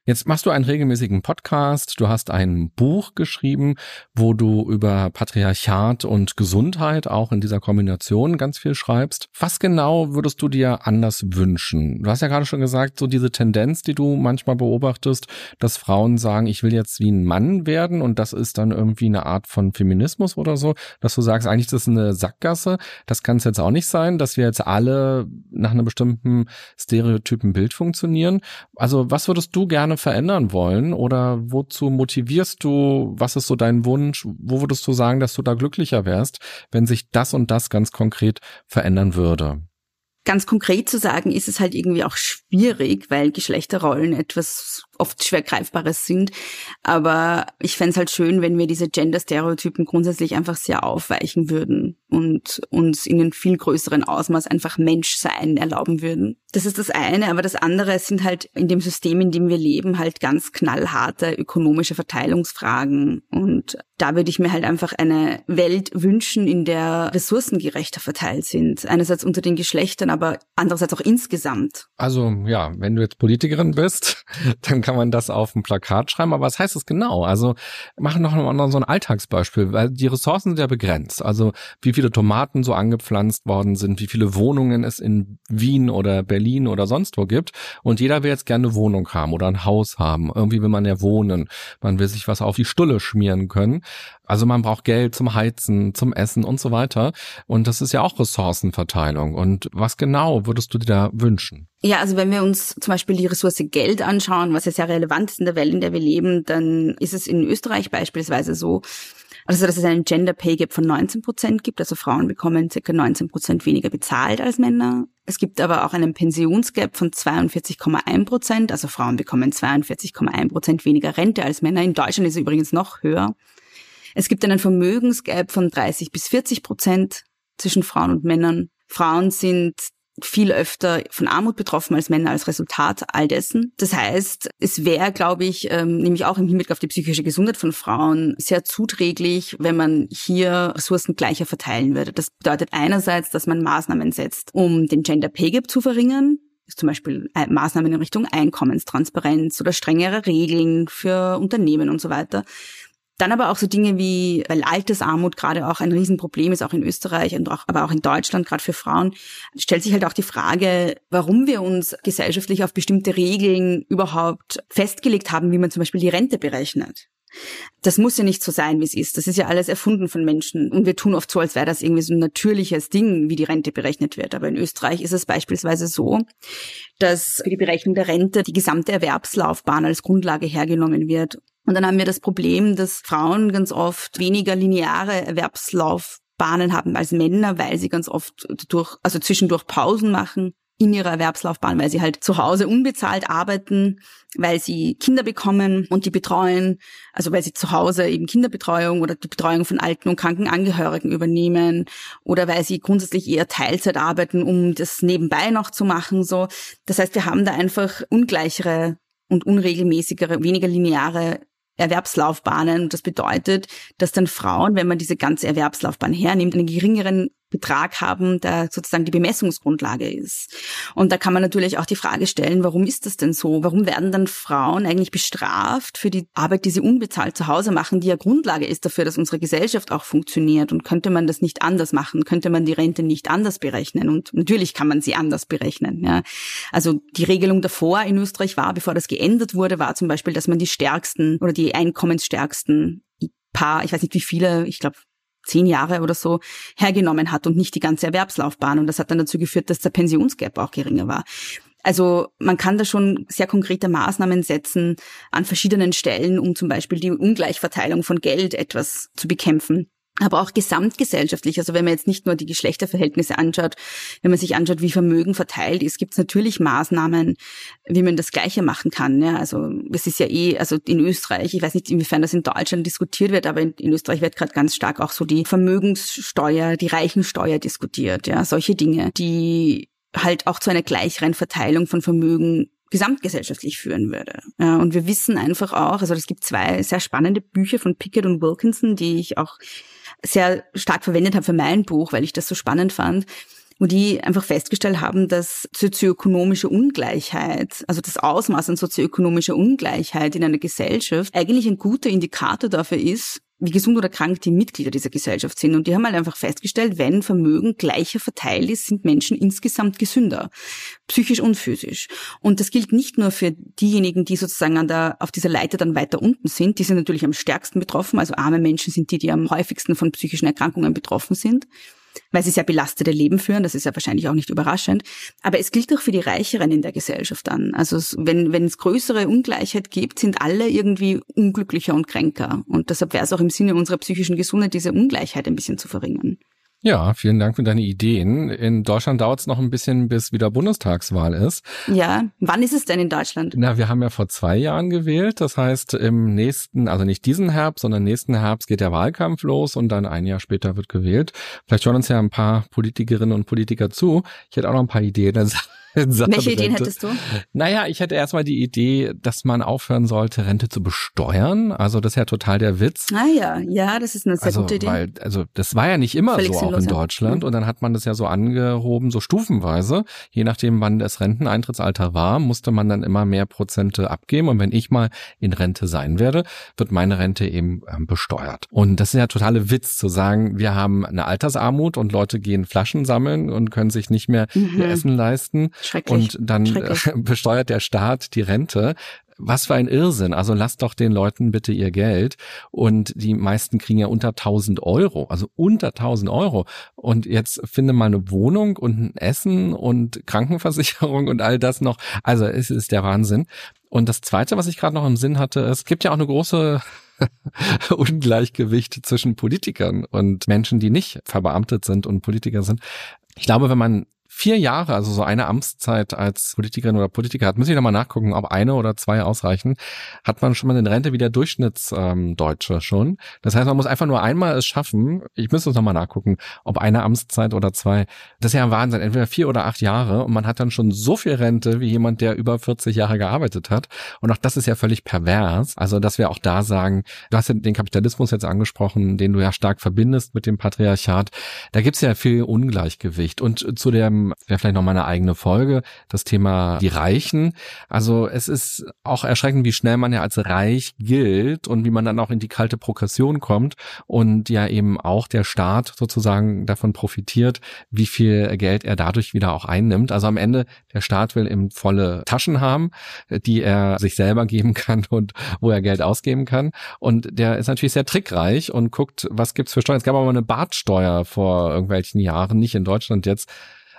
Jetzt machst du einen regelmäßigen Podcast, du hast ein Buch geschrieben, wo du über Patriarchat und Gesundheit auch in dieser Kombination ganz viel schreibst. Was genau würdest du dir anders wünschen? Du hast ja gerade schon gesagt, so diese Tendenz, die du manchmal beobachtest, dass Frauen sagen, ich will jetzt wie ein Mann werden und das ist dann irgendwie eine Art von Feminismus oder so, dass du sagst, eigentlich ist das eine Sackgasse. Das kann es jetzt auch nicht sein, dass wir jetzt alle nach einem bestimmten stereotypen Bild funktionieren. Also was würdest du gerne verändern wollen oder wozu motivierst du? Was ist so dein Wunsch? Wo würdest du sagen, dass du da glücklicher wärst, wenn sich das und das ganz konkret verändern würde? Ganz konkret zu sagen, ist es halt irgendwie auch schwierig, weil Geschlechterrollen etwas oft schwer greifbares sind. Aber ich fände halt schön, wenn wir diese Gender-Stereotypen grundsätzlich einfach sehr aufweichen würden und uns in einem viel größeren Ausmaß einfach Menschsein erlauben würden. Das ist das eine, aber das andere sind halt in dem System, in dem wir leben, halt ganz knallharte ökonomische Verteilungsfragen. Und da würde ich mir halt einfach eine Welt wünschen, in der Ressourcen verteilt sind. Einerseits unter den Geschlechtern, aber andererseits auch insgesamt. Also ja, wenn du jetzt Politikerin bist, dann kann man das auf ein Plakat schreiben, aber was heißt das genau? Also machen noch mal so ein Alltagsbeispiel, weil die Ressourcen sind ja begrenzt. Also wie viele Tomaten so angepflanzt worden sind, wie viele Wohnungen es in Wien oder Berlin oder sonst wo gibt. Und jeder will jetzt gerne eine Wohnung haben oder ein Haus haben. Irgendwie will man ja wohnen. Man will sich was auf die Stulle schmieren können. Also man braucht Geld zum Heizen, zum Essen und so weiter. Und das ist ja auch Ressourcenverteilung. Und was genau würdest du dir da wünschen? Ja, also wenn wir uns zum Beispiel die Ressource Geld anschauen, was ja sehr relevant ist in der Welt, in der wir leben, dann ist es in Österreich beispielsweise so, also dass es einen Gender Pay Gap von 19 Prozent gibt, also Frauen bekommen circa 19 Prozent weniger bezahlt als Männer. Es gibt aber auch einen Pensionsgap von 42,1 Prozent, also Frauen bekommen 42,1 Prozent weniger Rente als Männer. In Deutschland ist es übrigens noch höher. Es gibt einen Vermögensgap von 30 bis 40 Prozent zwischen Frauen und Männern. Frauen sind viel öfter von Armut betroffen als Männer als Resultat all dessen. Das heißt, es wäre, glaube ich, ähm, nämlich auch im Hinblick auf die psychische Gesundheit von Frauen sehr zuträglich, wenn man hier Ressourcen gleicher verteilen würde. Das bedeutet einerseits, dass man Maßnahmen setzt, um den Gender Pay Gap zu verringern, zum Beispiel äh, Maßnahmen in Richtung Einkommenstransparenz oder strengere Regeln für Unternehmen und so weiter. Dann aber auch so Dinge wie, weil Altersarmut gerade auch ein Riesenproblem ist, auch in Österreich und auch, aber auch in Deutschland, gerade für Frauen, stellt sich halt auch die Frage, warum wir uns gesellschaftlich auf bestimmte Regeln überhaupt festgelegt haben, wie man zum Beispiel die Rente berechnet. Das muss ja nicht so sein, wie es ist. Das ist ja alles erfunden von Menschen. Und wir tun oft so, als wäre das irgendwie so ein natürliches Ding, wie die Rente berechnet wird. Aber in Österreich ist es beispielsweise so, dass für die Berechnung der Rente die gesamte Erwerbslaufbahn als Grundlage hergenommen wird und dann haben wir das Problem, dass Frauen ganz oft weniger lineare Erwerbslaufbahnen haben als Männer, weil sie ganz oft durch, also zwischendurch Pausen machen in ihrer Erwerbslaufbahn, weil sie halt zu Hause unbezahlt arbeiten, weil sie Kinder bekommen und die betreuen, also weil sie zu Hause eben Kinderbetreuung oder die Betreuung von alten und kranken Angehörigen übernehmen oder weil sie grundsätzlich eher Teilzeit arbeiten, um das nebenbei noch zu machen, so. Das heißt, wir haben da einfach ungleichere und unregelmäßigere, weniger lineare Erwerbslaufbahnen. Das bedeutet, dass dann Frauen, wenn man diese ganze Erwerbslaufbahn hernimmt, einen geringeren Betrag haben, der sozusagen die Bemessungsgrundlage ist. Und da kann man natürlich auch die Frage stellen, warum ist das denn so? Warum werden dann Frauen eigentlich bestraft für die Arbeit, die sie unbezahlt zu Hause machen, die ja Grundlage ist dafür, dass unsere Gesellschaft auch funktioniert? Und könnte man das nicht anders machen? Könnte man die Rente nicht anders berechnen? Und natürlich kann man sie anders berechnen. Ja. Also die Regelung davor in Österreich war, bevor das geändert wurde, war zum Beispiel, dass man die stärksten oder die einkommensstärksten paar, ich weiß nicht wie viele, ich glaube zehn Jahre oder so hergenommen hat und nicht die ganze Erwerbslaufbahn. Und das hat dann dazu geführt, dass der Pensionsgap auch geringer war. Also man kann da schon sehr konkrete Maßnahmen setzen an verschiedenen Stellen, um zum Beispiel die Ungleichverteilung von Geld etwas zu bekämpfen aber auch gesamtgesellschaftlich. Also wenn man jetzt nicht nur die Geschlechterverhältnisse anschaut, wenn man sich anschaut, wie Vermögen verteilt ist, gibt es natürlich Maßnahmen, wie man das Gleiche machen kann. Ja, also es ist ja eh, also in Österreich, ich weiß nicht, inwiefern das in Deutschland diskutiert wird, aber in, in Österreich wird gerade ganz stark auch so die Vermögenssteuer, die Reichensteuer diskutiert. Ja, solche Dinge, die halt auch zu einer gleicheren Verteilung von Vermögen gesamtgesellschaftlich führen würde. Ja, und wir wissen einfach auch, also es gibt zwei sehr spannende Bücher von Pickett und Wilkinson, die ich auch sehr stark verwendet habe für mein Buch, weil ich das so spannend fand. Wo die einfach festgestellt haben, dass sozioökonomische Ungleichheit, also das Ausmaß an sozioökonomischer Ungleichheit in einer Gesellschaft eigentlich ein guter Indikator dafür ist, wie gesund oder krank die Mitglieder dieser Gesellschaft sind. Und die haben halt einfach festgestellt, wenn Vermögen gleicher verteilt ist, sind Menschen insgesamt gesünder, psychisch und physisch. Und das gilt nicht nur für diejenigen, die sozusagen an der, auf dieser Leiter dann weiter unten sind. Die sind natürlich am stärksten betroffen. Also arme Menschen sind die, die am häufigsten von psychischen Erkrankungen betroffen sind weil sie sehr belastete Leben führen. Das ist ja wahrscheinlich auch nicht überraschend. Aber es gilt auch für die Reicheren in der Gesellschaft dann. Also wenn, wenn es größere Ungleichheit gibt, sind alle irgendwie unglücklicher und kränker. Und deshalb wäre es auch im Sinne unserer psychischen Gesundheit, diese Ungleichheit ein bisschen zu verringern. Ja, vielen Dank für deine Ideen. In Deutschland dauert es noch ein bisschen, bis wieder Bundestagswahl ist. Ja, wann ist es denn in Deutschland? Na, wir haben ja vor zwei Jahren gewählt. Das heißt, im nächsten, also nicht diesen Herbst, sondern nächsten Herbst geht der Wahlkampf los und dann ein Jahr später wird gewählt. Vielleicht schauen uns ja ein paar Politikerinnen und Politiker zu. Ich hätte auch noch ein paar Ideen. Welche Ideen hättest du? Naja, ich hätte erstmal die Idee, dass man aufhören sollte, Rente zu besteuern. Also das ist ja total der Witz. Ah ja, ja, das ist eine sehr also, gute Idee. Weil, also das war ja nicht immer Völlig so auch in Deutschland. Ja. Und dann hat man das ja so angehoben, so stufenweise. Je nachdem, wann das Renteneintrittsalter war, musste man dann immer mehr Prozente abgeben. Und wenn ich mal in Rente sein werde, wird meine Rente eben ähm, besteuert. Und das ist ja totale Witz zu sagen, wir haben eine Altersarmut und Leute gehen Flaschen sammeln und können sich nicht mehr mhm. Essen leisten. Schrecklich. Und dann Schrecklich. besteuert der Staat die Rente. Was für ein Irrsinn. Also lasst doch den Leuten bitte ihr Geld. Und die meisten kriegen ja unter 1000 Euro, also unter 1000 Euro. Und jetzt finde mal eine Wohnung und ein Essen und Krankenversicherung und all das noch. Also es ist der Wahnsinn. Und das Zweite, was ich gerade noch im Sinn hatte, es gibt ja auch eine große Ungleichgewicht zwischen Politikern und Menschen, die nicht verbeamtet sind und Politiker sind. Ich glaube, wenn man vier Jahre, also so eine Amtszeit als Politikerin oder Politiker hat, muss ich nochmal nachgucken, ob eine oder zwei ausreichen, hat man schon mal eine Rente wie der Durchschnittsdeutsche ähm, schon. Das heißt, man muss einfach nur einmal es schaffen, ich müsste es nochmal nachgucken, ob eine Amtszeit oder zwei, das ist ja ein Wahnsinn, entweder vier oder acht Jahre und man hat dann schon so viel Rente wie jemand, der über 40 Jahre gearbeitet hat. Und auch das ist ja völlig pervers. Also, dass wir auch da sagen, du hast ja den Kapitalismus jetzt angesprochen, den du ja stark verbindest mit dem Patriarchat. Da gibt's ja viel Ungleichgewicht. Und zu dem wäre vielleicht noch mal eine eigene Folge, das Thema die Reichen. Also es ist auch erschreckend, wie schnell man ja als reich gilt und wie man dann auch in die kalte Progression kommt und ja eben auch der Staat sozusagen davon profitiert, wie viel Geld er dadurch wieder auch einnimmt. Also am Ende, der Staat will eben volle Taschen haben, die er sich selber geben kann und wo er Geld ausgeben kann. Und der ist natürlich sehr trickreich und guckt, was gibt's für Steuern. Es gab aber eine Bartsteuer vor irgendwelchen Jahren, nicht in Deutschland jetzt,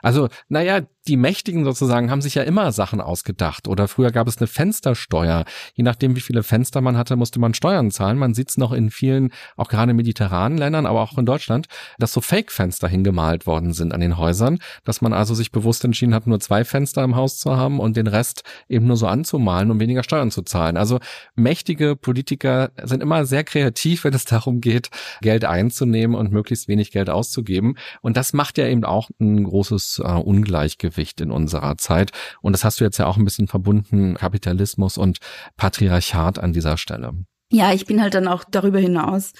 also, naja, die Mächtigen sozusagen haben sich ja immer Sachen ausgedacht. Oder früher gab es eine Fenstersteuer. Je nachdem, wie viele Fenster man hatte, musste man Steuern zahlen. Man sieht es noch in vielen, auch gerade mediterranen Ländern, aber auch in Deutschland, dass so Fake-Fenster hingemalt worden sind an den Häusern, dass man also sich bewusst entschieden hat, nur zwei Fenster im Haus zu haben und den Rest eben nur so anzumalen, um weniger Steuern zu zahlen. Also mächtige Politiker sind immer sehr kreativ, wenn es darum geht, Geld einzunehmen und möglichst wenig Geld auszugeben. Und das macht ja eben auch ein großes äh, Ungleichgewicht Gleichgewicht in unserer Zeit. Und das hast du jetzt ja auch ein bisschen verbunden, Kapitalismus und Patriarchat an dieser Stelle. Ja, ich bin halt dann auch darüber hinaus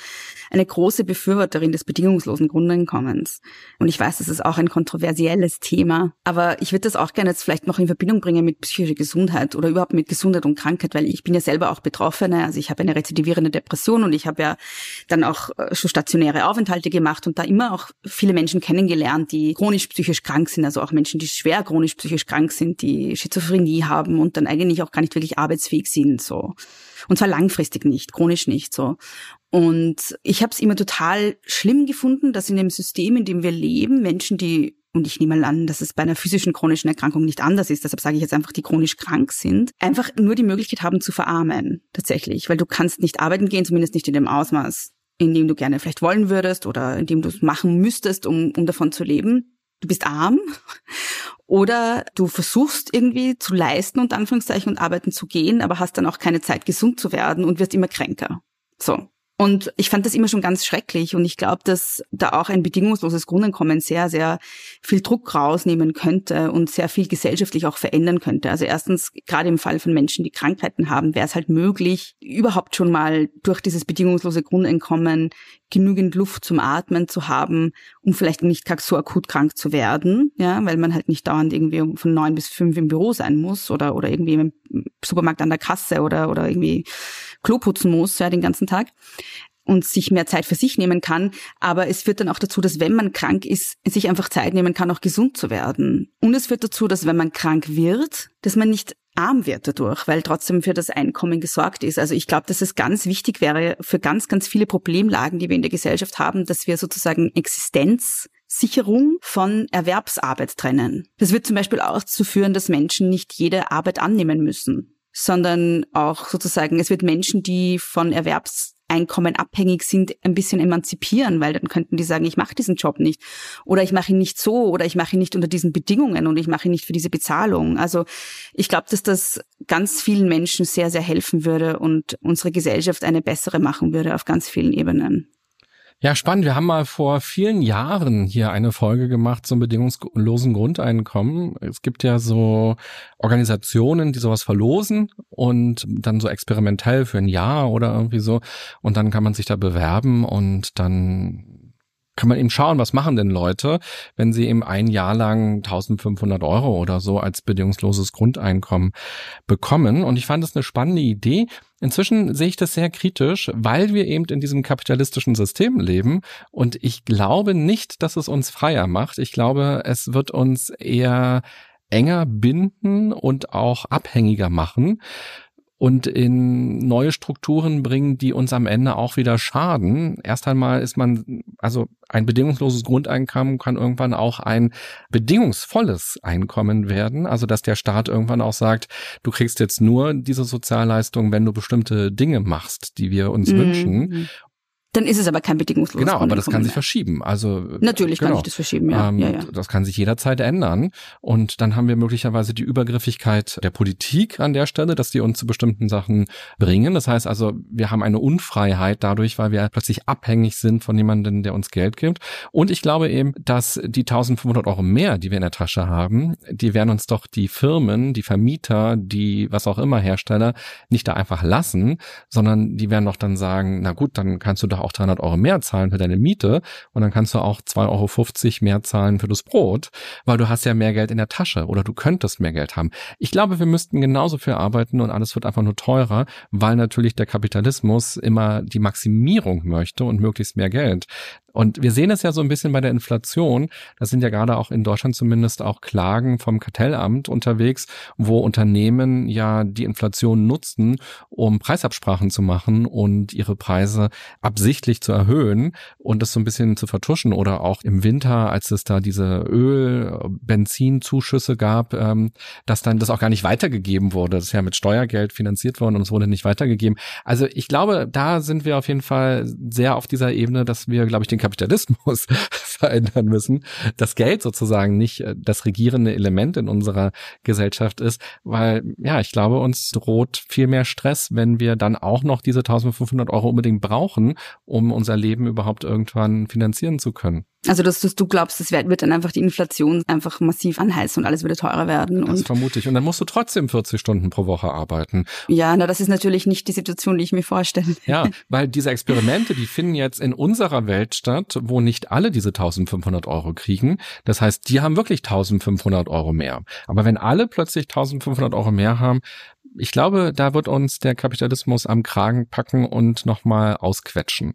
eine große Befürworterin des bedingungslosen Grundeinkommens. Und ich weiß, das ist auch ein kontroversielles Thema. Aber ich würde das auch gerne jetzt vielleicht noch in Verbindung bringen mit psychischer Gesundheit oder überhaupt mit Gesundheit und Krankheit, weil ich bin ja selber auch Betroffene. Also ich habe eine rezidivierende Depression und ich habe ja dann auch äh, schon stationäre Aufenthalte gemacht und da immer auch viele Menschen kennengelernt, die chronisch psychisch krank sind. Also auch Menschen, die schwer chronisch psychisch krank sind, die Schizophrenie haben und dann eigentlich auch gar nicht wirklich arbeitsfähig sind. So. Und zwar langfristig nicht, chronisch nicht so. Und ich habe es immer total schlimm gefunden, dass in dem System, in dem wir leben, Menschen, die und ich nehme mal an, dass es bei einer physischen chronischen Erkrankung nicht anders ist, deshalb sage ich jetzt einfach, die chronisch krank sind, einfach nur die Möglichkeit haben zu verarmen, tatsächlich, weil du kannst nicht arbeiten gehen, zumindest nicht in dem Ausmaß, in dem du gerne vielleicht wollen würdest oder in dem du es machen müsstest, um, um davon zu leben. Du bist arm oder du versuchst irgendwie zu leisten und Anführungszeichen und arbeiten zu gehen, aber hast dann auch keine Zeit, gesund zu werden und wirst immer kränker. So. Und ich fand das immer schon ganz schrecklich und ich glaube, dass da auch ein bedingungsloses Grundeinkommen sehr, sehr viel Druck rausnehmen könnte und sehr viel gesellschaftlich auch verändern könnte. Also erstens, gerade im Fall von Menschen, die Krankheiten haben, wäre es halt möglich, überhaupt schon mal durch dieses bedingungslose Grundeinkommen genügend Luft zum Atmen zu haben, um vielleicht nicht so akut krank zu werden, ja, weil man halt nicht dauernd irgendwie von neun bis fünf im Büro sein muss oder, oder irgendwie im Supermarkt an der Kasse oder, oder irgendwie Klo putzen muss, ja, den ganzen Tag und sich mehr Zeit für sich nehmen kann. Aber es führt dann auch dazu, dass wenn man krank ist, sich einfach Zeit nehmen kann, auch gesund zu werden. Und es führt dazu, dass wenn man krank wird, dass man nicht arm wird dadurch, weil trotzdem für das Einkommen gesorgt ist. Also ich glaube, dass es ganz wichtig wäre für ganz, ganz viele Problemlagen, die wir in der Gesellschaft haben, dass wir sozusagen Existenzsicherung von Erwerbsarbeit trennen. Das wird zum Beispiel auch dazu führen, dass Menschen nicht jede Arbeit annehmen müssen sondern auch sozusagen, es wird Menschen, die von Erwerbseinkommen abhängig sind, ein bisschen emanzipieren, weil dann könnten die sagen, ich mache diesen Job nicht oder ich mache ihn nicht so oder ich mache ihn nicht unter diesen Bedingungen und ich mache ihn nicht für diese Bezahlung. Also ich glaube, dass das ganz vielen Menschen sehr, sehr helfen würde und unsere Gesellschaft eine bessere machen würde auf ganz vielen Ebenen. Ja, spannend. Wir haben mal vor vielen Jahren hier eine Folge gemacht zum bedingungslosen Grundeinkommen. Es gibt ja so Organisationen, die sowas verlosen und dann so experimentell für ein Jahr oder irgendwie so. Und dann kann man sich da bewerben und dann kann man eben schauen, was machen denn Leute, wenn sie eben ein Jahr lang 1500 Euro oder so als bedingungsloses Grundeinkommen bekommen. Und ich fand das eine spannende Idee. Inzwischen sehe ich das sehr kritisch, weil wir eben in diesem kapitalistischen System leben. Und ich glaube nicht, dass es uns freier macht. Ich glaube, es wird uns eher enger binden und auch abhängiger machen und in neue Strukturen bringen, die uns am Ende auch wieder schaden. Erst einmal ist man, also ein bedingungsloses Grundeinkommen kann irgendwann auch ein bedingungsvolles Einkommen werden. Also dass der Staat irgendwann auch sagt, du kriegst jetzt nur diese Sozialleistung, wenn du bestimmte Dinge machst, die wir uns mhm. wünschen. Dann ist es aber kein bedingungsloses Genau, aber das kann sich verschieben. Also natürlich genau. kann ich das verschieben. Ja. Ähm, ja, ja. Das kann sich jederzeit ändern. Und dann haben wir möglicherweise die Übergriffigkeit der Politik an der Stelle, dass die uns zu bestimmten Sachen bringen. Das heißt also, wir haben eine Unfreiheit dadurch, weil wir plötzlich abhängig sind von jemandem, der uns Geld gibt. Und ich glaube eben, dass die 1500 Euro mehr, die wir in der Tasche haben, die werden uns doch die Firmen, die Vermieter, die was auch immer Hersteller nicht da einfach lassen, sondern die werden doch dann sagen, na gut, dann kannst du doch auch 300 Euro mehr zahlen für deine Miete und dann kannst du auch 2,50 Euro mehr zahlen für das Brot, weil du hast ja mehr Geld in der Tasche oder du könntest mehr Geld haben. Ich glaube, wir müssten genauso viel arbeiten und alles wird einfach nur teurer, weil natürlich der Kapitalismus immer die Maximierung möchte und möglichst mehr Geld. Und wir sehen es ja so ein bisschen bei der Inflation. Da sind ja gerade auch in Deutschland zumindest auch Klagen vom Kartellamt unterwegs, wo Unternehmen ja die Inflation nutzen, um Preisabsprachen zu machen und ihre Preise absichtlich zu erhöhen und das so ein bisschen zu vertuschen. Oder auch im Winter, als es da diese Öl-, Benzinzuschüsse gab, ähm, dass dann das auch gar nicht weitergegeben wurde. Das ist ja mit Steuergeld finanziert worden und es wurde nicht weitergegeben. Also ich glaube, da sind wir auf jeden Fall sehr auf dieser Ebene, dass wir, glaube ich, den Kapitalismus verändern müssen, das Geld sozusagen nicht äh, das regierende Element in unserer Gesellschaft ist, weil ja, ich glaube, uns droht viel mehr Stress, wenn wir dann auch noch diese 1500 Euro unbedingt brauchen, um unser Leben überhaupt irgendwann finanzieren zu können. Also, dass du glaubst, es wird dann einfach die Inflation einfach massiv anheizen und alles würde teurer werden. Das vermute ich. Und dann musst du trotzdem 40 Stunden pro Woche arbeiten. Ja, na, das ist natürlich nicht die Situation, die ich mir vorstelle. Ja, weil diese Experimente, die finden jetzt in unserer Welt statt, wo nicht alle diese 1500 Euro kriegen. Das heißt, die haben wirklich 1500 Euro mehr. Aber wenn alle plötzlich 1500 Euro mehr haben, ich glaube, da wird uns der Kapitalismus am Kragen packen und nochmal ausquetschen.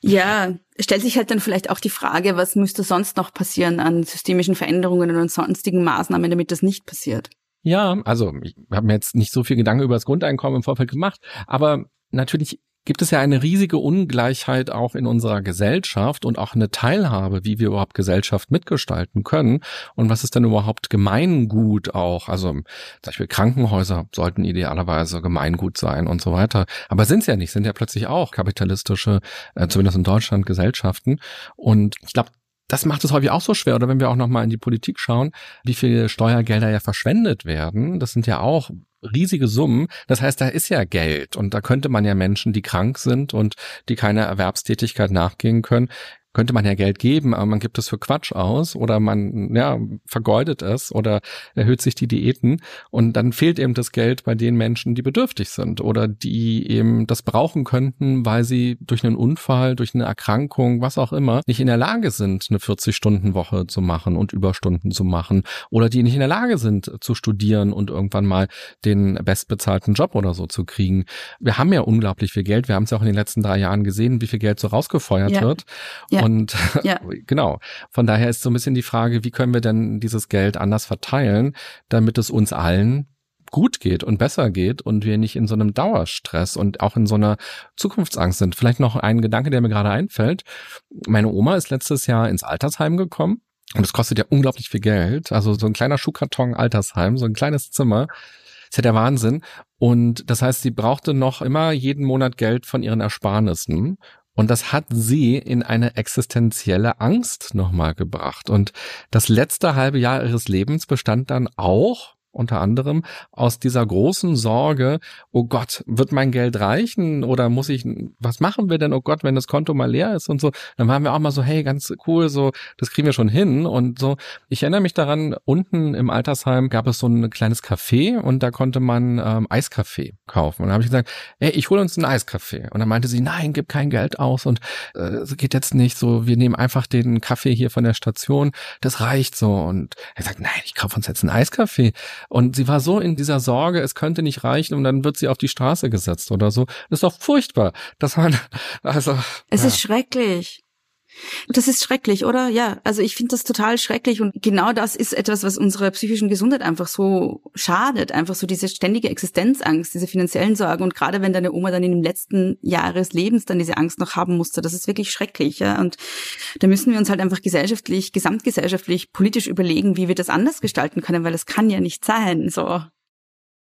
Ja, stellt sich halt dann vielleicht auch die Frage, was müsste sonst noch passieren an systemischen Veränderungen und sonstigen Maßnahmen, damit das nicht passiert? Ja, also ich habe mir jetzt nicht so viel Gedanken über das Grundeinkommen im Vorfeld gemacht, aber natürlich gibt es ja eine riesige Ungleichheit auch in unserer Gesellschaft und auch eine Teilhabe, wie wir überhaupt Gesellschaft mitgestalten können und was ist denn überhaupt Gemeingut auch. Also zum Beispiel Krankenhäuser sollten idealerweise Gemeingut sein und so weiter. Aber sind es ja nicht, sind ja plötzlich auch kapitalistische, äh, zumindest in Deutschland, Gesellschaften. Und ich glaube, das macht es häufig auch so schwer. Oder wenn wir auch nochmal in die Politik schauen, wie viele Steuergelder ja verschwendet werden. Das sind ja auch riesige Summen. Das heißt, da ist ja Geld und da könnte man ja Menschen, die krank sind und die keiner Erwerbstätigkeit nachgehen können, könnte man ja Geld geben, aber man gibt es für Quatsch aus oder man ja, vergeudet es oder erhöht sich die Diäten und dann fehlt eben das Geld bei den Menschen, die bedürftig sind oder die eben das brauchen könnten, weil sie durch einen Unfall, durch eine Erkrankung, was auch immer, nicht in der Lage sind, eine 40-Stunden-Woche zu machen und Überstunden zu machen oder die nicht in der Lage sind zu studieren und irgendwann mal den bestbezahlten Job oder so zu kriegen. Wir haben ja unglaublich viel Geld. Wir haben es ja auch in den letzten drei Jahren gesehen, wie viel Geld so rausgefeuert ja. wird. Ja. Und ja. genau, von daher ist so ein bisschen die Frage, wie können wir denn dieses Geld anders verteilen, damit es uns allen gut geht und besser geht und wir nicht in so einem Dauerstress und auch in so einer Zukunftsangst sind. Vielleicht noch ein Gedanke, der mir gerade einfällt. Meine Oma ist letztes Jahr ins Altersheim gekommen und es kostet ja unglaublich viel Geld. Also so ein kleiner Schuhkarton Altersheim, so ein kleines Zimmer. Das ist ja der Wahnsinn. Und das heißt, sie brauchte noch immer jeden Monat Geld von ihren Ersparnissen. Und das hat sie in eine existenzielle Angst nochmal gebracht. Und das letzte halbe Jahr ihres Lebens bestand dann auch unter anderem aus dieser großen Sorge, oh Gott, wird mein Geld reichen oder muss ich, was machen wir denn, oh Gott, wenn das Konto mal leer ist und so, dann waren wir auch mal so, hey, ganz cool, so, das kriegen wir schon hin und so. Ich erinnere mich daran, unten im Altersheim gab es so ein kleines Café und da konnte man ähm, Eiskaffee kaufen. Und da habe ich gesagt, hey, ich hole uns einen Eiskaffee. Und dann meinte sie, nein, gib kein Geld aus und äh, geht jetzt nicht so, wir nehmen einfach den Kaffee hier von der Station, das reicht so. Und er sagt, nein, ich kaufe uns jetzt einen Eiskaffee. Und sie war so in dieser Sorge, es könnte nicht reichen und dann wird sie auf die Straße gesetzt oder so. Das ist doch furchtbar. Das war, also. Es ja. ist schrecklich. Das ist schrecklich, oder? Ja, also ich finde das total schrecklich und genau das ist etwas, was unserer psychischen Gesundheit einfach so schadet. Einfach so diese ständige Existenzangst, diese finanziellen Sorgen und gerade wenn deine Oma dann in dem letzten Jahr ihres Lebens dann diese Angst noch haben musste, das ist wirklich schrecklich, ja. Und da müssen wir uns halt einfach gesellschaftlich, gesamtgesellschaftlich, politisch überlegen, wie wir das anders gestalten können, weil das kann ja nicht sein, so.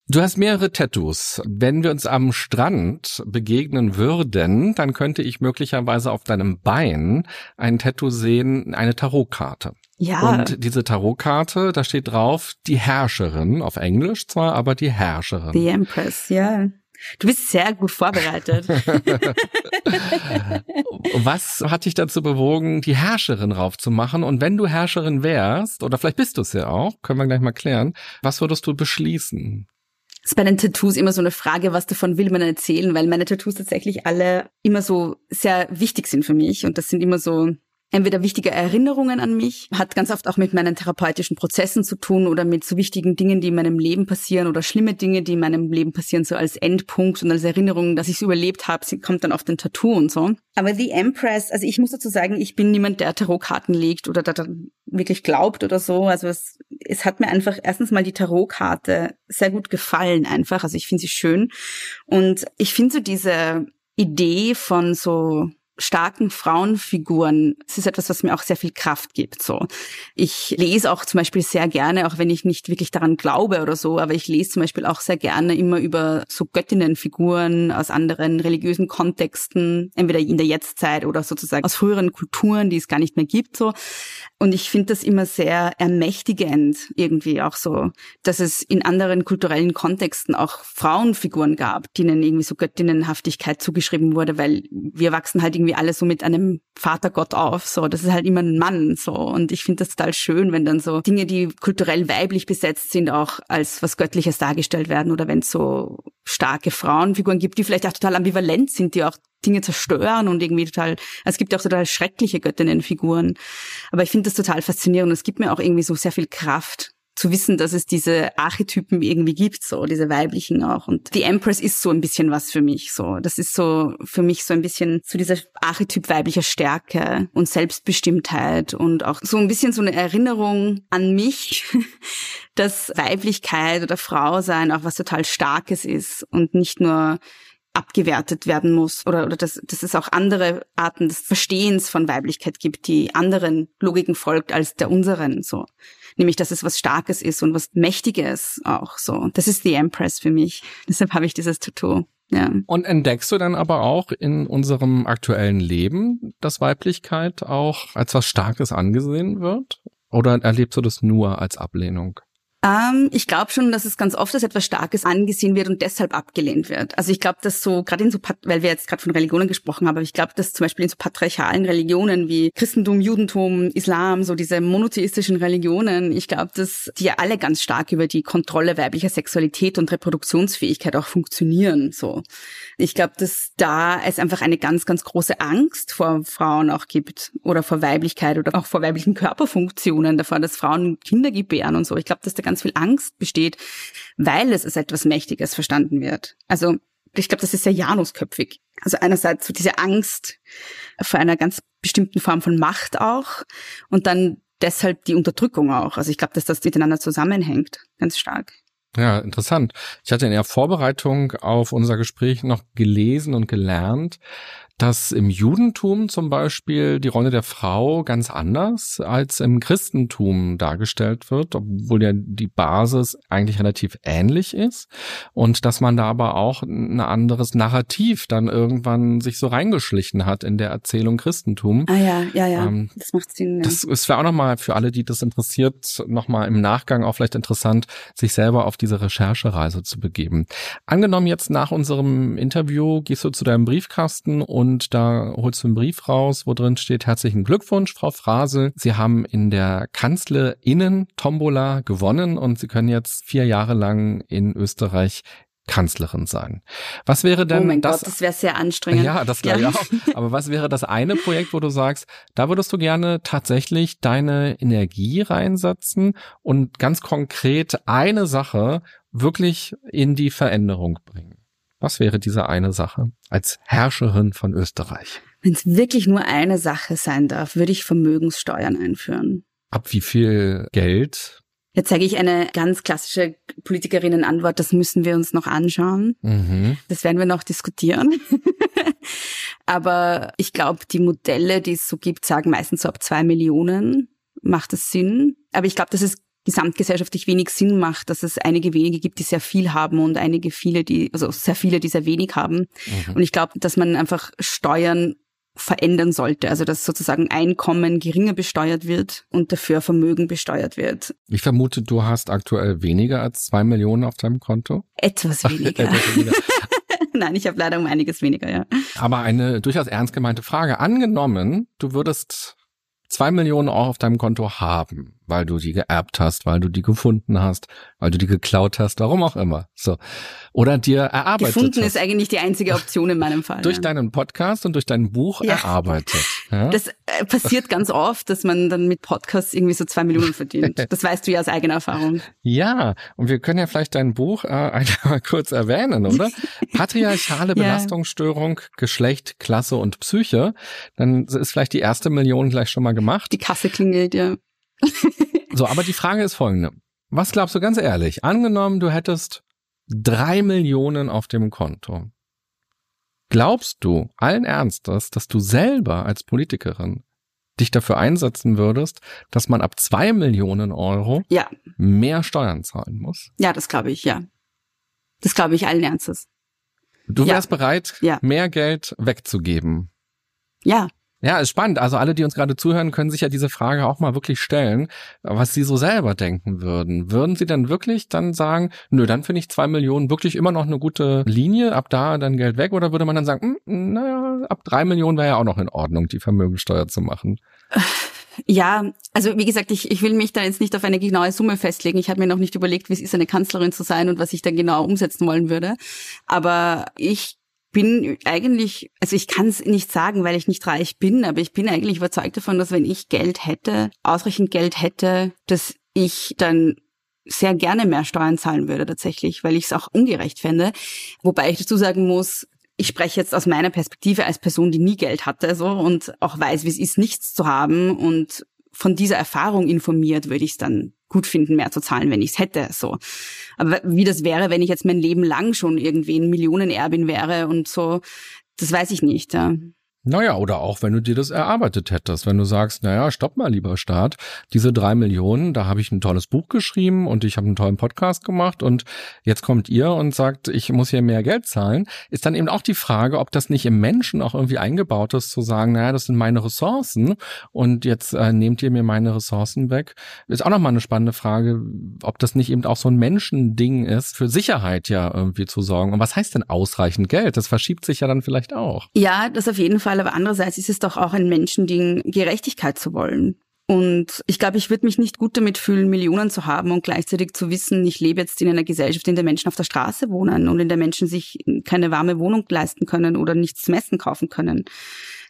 Du hast mehrere Tattoos. Wenn wir uns am Strand begegnen würden, dann könnte ich möglicherweise auf deinem Bein ein Tattoo sehen, eine Tarotkarte. Ja. Und diese Tarotkarte, da steht drauf die Herrscherin, auf Englisch zwar, aber die Herrscherin. The Empress, ja. Du bist sehr gut vorbereitet. Was hat dich dazu bewogen, die Herrscherin raufzumachen? Und wenn du Herrscherin wärst, oder vielleicht bist du es ja auch, können wir gleich mal klären, was würdest du beschließen? Ist bei den Tattoos immer so eine Frage, was davon will man erzählen, weil meine Tattoos tatsächlich alle immer so sehr wichtig sind für mich und das sind immer so entweder wichtige Erinnerungen an mich, hat ganz oft auch mit meinen therapeutischen Prozessen zu tun oder mit so wichtigen Dingen, die in meinem Leben passieren oder schlimme Dinge, die in meinem Leben passieren, so als Endpunkt und als Erinnerung, dass ich es überlebt habe, sie kommt dann auf den Tattoo und so. Aber The Empress, also ich muss dazu sagen, ich bin niemand, der Tarotkarten legt oder da wirklich glaubt oder so. Also es, es hat mir einfach erstens mal die Tarotkarte sehr gut gefallen einfach. Also ich finde sie schön. Und ich finde so diese Idee von so starken Frauenfiguren, es ist etwas, was mir auch sehr viel Kraft gibt. So, ich lese auch zum Beispiel sehr gerne, auch wenn ich nicht wirklich daran glaube oder so, aber ich lese zum Beispiel auch sehr gerne immer über so Göttinnenfiguren aus anderen religiösen Kontexten, entweder in der Jetztzeit oder sozusagen aus früheren Kulturen, die es gar nicht mehr gibt. So, und ich finde das immer sehr ermächtigend irgendwie auch so, dass es in anderen kulturellen Kontexten auch Frauenfiguren gab, denen irgendwie so Göttinnenhaftigkeit zugeschrieben wurde, weil wir wachsen halt irgendwie alle so mit einem Vatergott auf. So, das ist halt immer ein Mann. So, und ich finde das total schön, wenn dann so Dinge, die kulturell weiblich besetzt sind, auch als was Göttliches dargestellt werden oder wenn es so starke Frauenfiguren gibt, die vielleicht auch total ambivalent sind, die auch Dinge zerstören und irgendwie total, also es gibt ja auch total schreckliche Göttinnenfiguren. Aber ich finde das total faszinierend es gibt mir auch irgendwie so sehr viel Kraft, zu wissen, dass es diese Archetypen irgendwie gibt, so diese weiblichen auch. Und die Empress ist so ein bisschen was für mich, so. Das ist so für mich so ein bisschen so dieser Archetyp weiblicher Stärke und Selbstbestimmtheit und auch so ein bisschen so eine Erinnerung an mich, dass Weiblichkeit oder Frau sein auch was total Starkes ist und nicht nur abgewertet werden muss oder, oder dass, dass es auch andere Arten des Verstehens von Weiblichkeit gibt, die anderen Logiken folgt als der unseren, so. Nämlich, dass es was Starkes ist und was Mächtiges auch, so. Das ist die Empress für mich. Deshalb habe ich dieses Tattoo. Ja. Und entdeckst du dann aber auch in unserem aktuellen Leben, dass Weiblichkeit auch als was Starkes angesehen wird? Oder erlebst du das nur als Ablehnung? Ähm, ich glaube schon, dass es ganz oft als etwas Starkes angesehen wird und deshalb abgelehnt wird. Also ich glaube, dass so, gerade in so, weil wir jetzt gerade von Religionen gesprochen haben, aber ich glaube, dass zum Beispiel in so patriarchalen Religionen wie Christentum, Judentum, Islam, so diese monotheistischen Religionen, ich glaube, dass die ja alle ganz stark über die Kontrolle weiblicher Sexualität und Reproduktionsfähigkeit auch funktionieren. So, ich glaube, dass da es einfach eine ganz, ganz große Angst vor Frauen auch gibt oder vor Weiblichkeit oder auch vor weiblichen Körperfunktionen, davor, dass Frauen Kinder gebären und so. Ich glaube, dass da ganz viel Angst besteht, weil es als etwas Mächtiges verstanden wird. Also ich glaube, das ist sehr janusköpfig. Also einerseits so diese Angst vor einer ganz bestimmten Form von Macht auch und dann deshalb die Unterdrückung auch. Also ich glaube, dass das miteinander zusammenhängt, ganz stark. Ja, interessant. Ich hatte in der Vorbereitung auf unser Gespräch noch gelesen und gelernt, dass im Judentum zum Beispiel die Rolle der Frau ganz anders als im Christentum dargestellt wird, obwohl ja die Basis eigentlich relativ ähnlich ist und dass man da aber auch ein anderes Narrativ dann irgendwann sich so reingeschlichen hat in der Erzählung Christentum. Ah ja, ja, ja, ähm, das macht Sinn. Ja. Das ist auch nochmal für alle, die das interessiert, nochmal im Nachgang auch vielleicht interessant, sich selber auf diese Recherchereise zu begeben. Angenommen jetzt nach unserem Interview gehst du zu deinem Briefkasten und und da holst du einen Brief raus, wo drin steht, herzlichen Glückwunsch, Frau Frase. Sie haben in der Kanzlerinnen-Tombola gewonnen und Sie können jetzt vier Jahre lang in Österreich Kanzlerin sein. Was wäre denn oh mein das? Gott, das wäre sehr anstrengend. Ja, das glaube ja. ich auch. Aber was wäre das eine Projekt, wo du sagst, da würdest du gerne tatsächlich deine Energie reinsetzen und ganz konkret eine Sache wirklich in die Veränderung bringen? Was wäre diese eine Sache als Herrscherin von Österreich? Wenn es wirklich nur eine Sache sein darf, würde ich Vermögenssteuern einführen. Ab wie viel Geld? Jetzt sage ich eine ganz klassische Politikerinnen-Antwort, das müssen wir uns noch anschauen. Mhm. Das werden wir noch diskutieren. Aber ich glaube, die Modelle, die es so gibt, sagen meistens so ab zwei Millionen macht es Sinn. Aber ich glaube, dass es gesamtgesellschaftlich wenig Sinn macht, dass es einige wenige gibt, die sehr viel haben und einige viele, die, also sehr viele, die sehr wenig haben. Mhm. Und ich glaube, dass man einfach Steuern verändern sollte. Also dass sozusagen Einkommen geringer besteuert wird und dafür Vermögen besteuert wird. Ich vermute, du hast aktuell weniger als zwei Millionen auf deinem Konto. Etwas weniger. Etwas weniger. Nein, ich habe leider um einiges weniger, ja. Aber eine durchaus ernst gemeinte Frage. Angenommen, du würdest zwei Millionen Euro auf deinem Konto haben, weil du die geerbt hast, weil du die gefunden hast, weil du die geklaut hast, warum auch immer. So. Oder dir erarbeitet Gefunden hast. ist eigentlich die einzige Option in meinem Fall. durch ja. deinen Podcast und durch dein Buch ja. erarbeitet. Ja? Das äh, passiert ganz oft, dass man dann mit Podcasts irgendwie so zwei Millionen verdient. Das weißt du ja aus eigener Erfahrung. Ja, und wir können ja vielleicht dein Buch äh, einmal kurz erwähnen, oder? Patriarchale Belastungsstörung, Geschlecht, Klasse und Psyche. Dann ist vielleicht die erste Million gleich schon mal gemacht. Die Kasse klingelt, ja. so, aber die Frage ist folgende. Was glaubst du ganz ehrlich? Angenommen, du hättest drei Millionen auf dem Konto. Glaubst du allen Ernstes, dass du selber als Politikerin dich dafür einsetzen würdest, dass man ab zwei Millionen Euro ja. mehr Steuern zahlen muss? Ja, das glaube ich, ja. Das glaube ich allen Ernstes. Du wärst ja. bereit, ja. mehr Geld wegzugeben. Ja. Ja, ist spannend. Also alle, die uns gerade zuhören, können sich ja diese Frage auch mal wirklich stellen, was sie so selber denken würden. Würden sie dann wirklich dann sagen, nö, dann finde ich zwei Millionen wirklich immer noch eine gute Linie, ab da dann Geld weg? Oder würde man dann sagen, hm, naja, ab drei Millionen wäre ja auch noch in Ordnung, die Vermögensteuer zu machen? Ja, also wie gesagt, ich, ich will mich da jetzt nicht auf eine genaue Summe festlegen. Ich habe mir noch nicht überlegt, wie es ist, eine Kanzlerin zu sein und was ich dann genau umsetzen wollen würde. Aber ich bin eigentlich, also ich kann es nicht sagen, weil ich nicht reich bin, aber ich bin eigentlich überzeugt davon, dass wenn ich Geld hätte, ausreichend Geld hätte, dass ich dann sehr gerne mehr Steuern zahlen würde tatsächlich, weil ich es auch ungerecht fände. Wobei ich dazu sagen muss, ich spreche jetzt aus meiner Perspektive als Person, die nie Geld hatte, so und auch weiß, wie es ist, nichts zu haben und von dieser Erfahrung informiert, würde ich es dann gut finden, mehr zu zahlen, wenn ich es hätte. So. Aber wie das wäre, wenn ich jetzt mein Leben lang schon irgendwie ein Millionenerbin wäre und so, das weiß ich nicht. Ja. Naja, oder auch wenn du dir das erarbeitet hättest, wenn du sagst, naja, stopp mal, lieber Staat, diese drei Millionen, da habe ich ein tolles Buch geschrieben und ich habe einen tollen Podcast gemacht und jetzt kommt ihr und sagt, ich muss hier mehr Geld zahlen, ist dann eben auch die Frage, ob das nicht im Menschen auch irgendwie eingebaut ist, zu sagen, naja, das sind meine Ressourcen und jetzt äh, nehmt ihr mir meine Ressourcen weg. Ist auch nochmal eine spannende Frage, ob das nicht eben auch so ein Menschending ist, für Sicherheit ja irgendwie zu sorgen. Und was heißt denn ausreichend Geld? Das verschiebt sich ja dann vielleicht auch. Ja, das auf jeden Fall Fall, aber andererseits ist es doch auch ein Menschending, Gerechtigkeit zu wollen. Und ich glaube, ich würde mich nicht gut damit fühlen, Millionen zu haben und gleichzeitig zu wissen, ich lebe jetzt in einer Gesellschaft, in der Menschen auf der Straße wohnen und in der Menschen sich keine warme Wohnung leisten können oder nichts zum Essen kaufen können.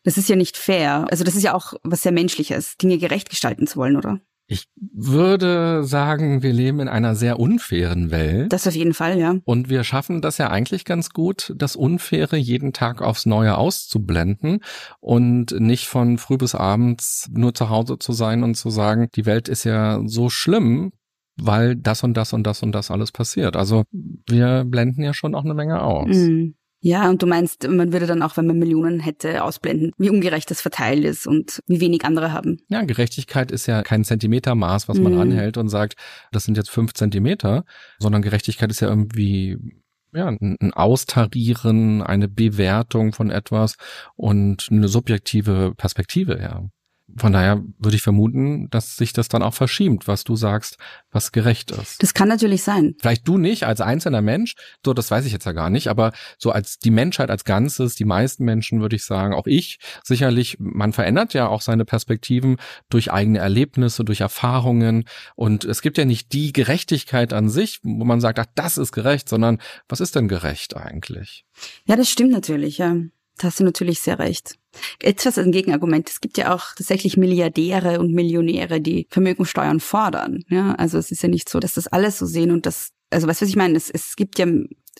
Das ist ja nicht fair. Also das ist ja auch was sehr Menschliches, Dinge gerecht gestalten zu wollen, oder? Ich würde sagen, wir leben in einer sehr unfairen Welt. Das auf jeden Fall, ja. Und wir schaffen das ja eigentlich ganz gut, das Unfaire jeden Tag aufs Neue auszublenden und nicht von früh bis abends nur zu Hause zu sein und zu sagen, die Welt ist ja so schlimm, weil das und das und das und das alles passiert. Also wir blenden ja schon auch eine Menge aus. Mhm. Ja, und du meinst, man würde dann auch, wenn man Millionen hätte, ausblenden, wie ungerecht das verteilt ist und wie wenig andere haben. Ja, Gerechtigkeit ist ja kein Zentimetermaß, was man mhm. anhält und sagt, das sind jetzt fünf Zentimeter, sondern Gerechtigkeit ist ja irgendwie ja, ein Austarieren, eine Bewertung von etwas und eine subjektive Perspektive, ja. Von daher würde ich vermuten, dass sich das dann auch verschiebt, was du sagst, was gerecht ist. Das kann natürlich sein. Vielleicht du nicht als einzelner Mensch, so das weiß ich jetzt ja gar nicht, aber so als die Menschheit als Ganzes, die meisten Menschen würde ich sagen, auch ich sicherlich, man verändert ja auch seine Perspektiven durch eigene Erlebnisse, durch Erfahrungen und es gibt ja nicht die Gerechtigkeit an sich, wo man sagt, ach, das ist gerecht, sondern was ist denn gerecht eigentlich? Ja, das stimmt natürlich, ja. Da hast du natürlich sehr recht. Etwas ein Gegenargument. Es gibt ja auch tatsächlich Milliardäre und Millionäre, die Vermögensteuern fordern. Ja, also es ist ja nicht so, dass das alles so sehen und das, also was ich meine? Es, es gibt ja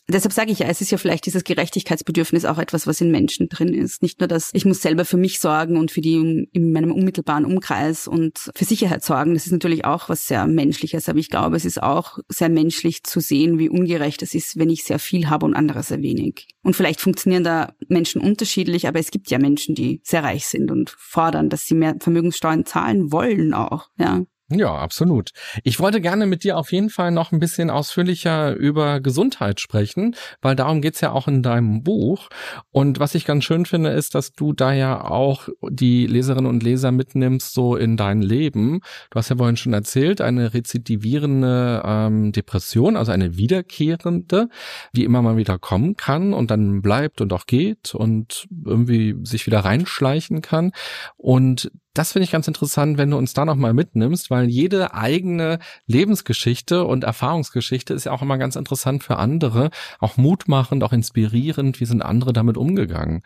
deshalb sage ich ja, es ist ja vielleicht dieses Gerechtigkeitsbedürfnis auch etwas, was in Menschen drin ist. Nicht nur, dass ich muss selber für mich sorgen und für die in meinem unmittelbaren Umkreis und für Sicherheit sorgen. Das ist natürlich auch was sehr Menschliches, aber ich glaube, es ist auch sehr menschlich zu sehen, wie ungerecht es ist, wenn ich sehr viel habe und andere sehr wenig. Und vielleicht funktionieren da Menschen unterschiedlich, aber es gibt ja Menschen, die sehr reich sind und fordern, dass sie mehr Vermögenssteuern zahlen wollen auch, ja. Ja, absolut. Ich wollte gerne mit dir auf jeden Fall noch ein bisschen ausführlicher über Gesundheit sprechen, weil darum geht's ja auch in deinem Buch. Und was ich ganz schön finde, ist, dass du da ja auch die Leserinnen und Leser mitnimmst so in dein Leben. Du hast ja vorhin schon erzählt, eine rezidivierende ähm, Depression, also eine wiederkehrende, die immer mal wieder kommen kann und dann bleibt und auch geht und irgendwie sich wieder reinschleichen kann. Und das finde ich ganz interessant, wenn du uns da nochmal mitnimmst, weil jede eigene Lebensgeschichte und Erfahrungsgeschichte ist ja auch immer ganz interessant für andere, auch mutmachend, auch inspirierend. Wie sind andere damit umgegangen?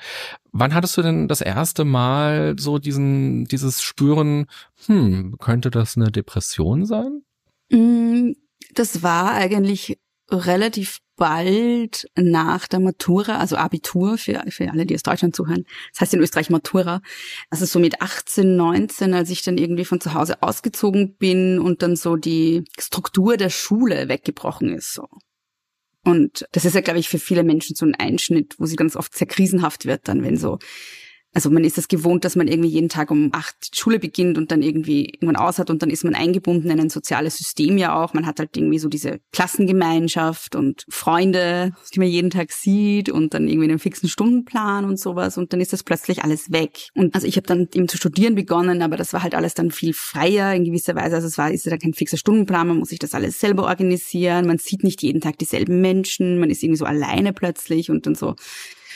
Wann hattest du denn das erste Mal so diesen, dieses Spüren, hm, könnte das eine Depression sein? Mm, das war eigentlich relativ bald nach der Matura, also Abitur für, für alle, die aus Deutschland zuhören. Das heißt in Österreich Matura. Also so mit 18, 19, als ich dann irgendwie von zu Hause ausgezogen bin und dann so die Struktur der Schule weggebrochen ist, so. Und das ist ja, glaube ich, für viele Menschen so ein Einschnitt, wo sie ganz oft sehr krisenhaft wird dann, wenn so also man ist es gewohnt, dass man irgendwie jeden Tag um acht Schule beginnt und dann irgendwie irgendwann aus hat und dann ist man eingebunden in ein soziales System ja auch. Man hat halt irgendwie so diese Klassengemeinschaft und Freunde, die man jeden Tag sieht und dann irgendwie einen fixen Stundenplan und sowas und dann ist das plötzlich alles weg. Und also ich habe dann eben zu studieren begonnen, aber das war halt alles dann viel freier in gewisser Weise. Also es war ist ja kein fixer Stundenplan, man muss sich das alles selber organisieren, man sieht nicht jeden Tag dieselben Menschen, man ist irgendwie so alleine plötzlich und dann so.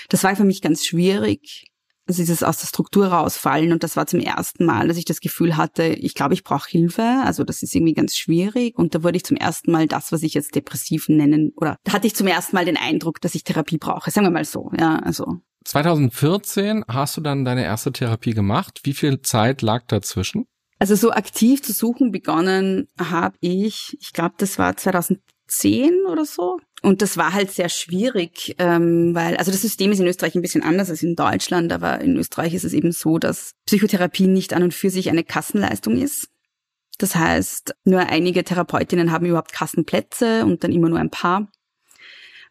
Das war für mich ganz schwierig also dieses aus der Struktur rausfallen und das war zum ersten Mal, dass ich das Gefühl hatte, ich glaube, ich brauche Hilfe, also das ist irgendwie ganz schwierig und da wurde ich zum ersten Mal das, was ich jetzt depressiv nennen oder da hatte ich zum ersten Mal den Eindruck, dass ich Therapie brauche, sagen wir mal so, ja, also 2014 hast du dann deine erste Therapie gemacht. Wie viel Zeit lag dazwischen? Also so aktiv zu suchen begonnen habe ich, ich glaube, das war 2010 oder so. Und das war halt sehr schwierig, ähm, weil, also das System ist in Österreich ein bisschen anders als in Deutschland, aber in Österreich ist es eben so, dass Psychotherapie nicht an und für sich eine Kassenleistung ist. Das heißt, nur einige Therapeutinnen haben überhaupt Kassenplätze und dann immer nur ein paar.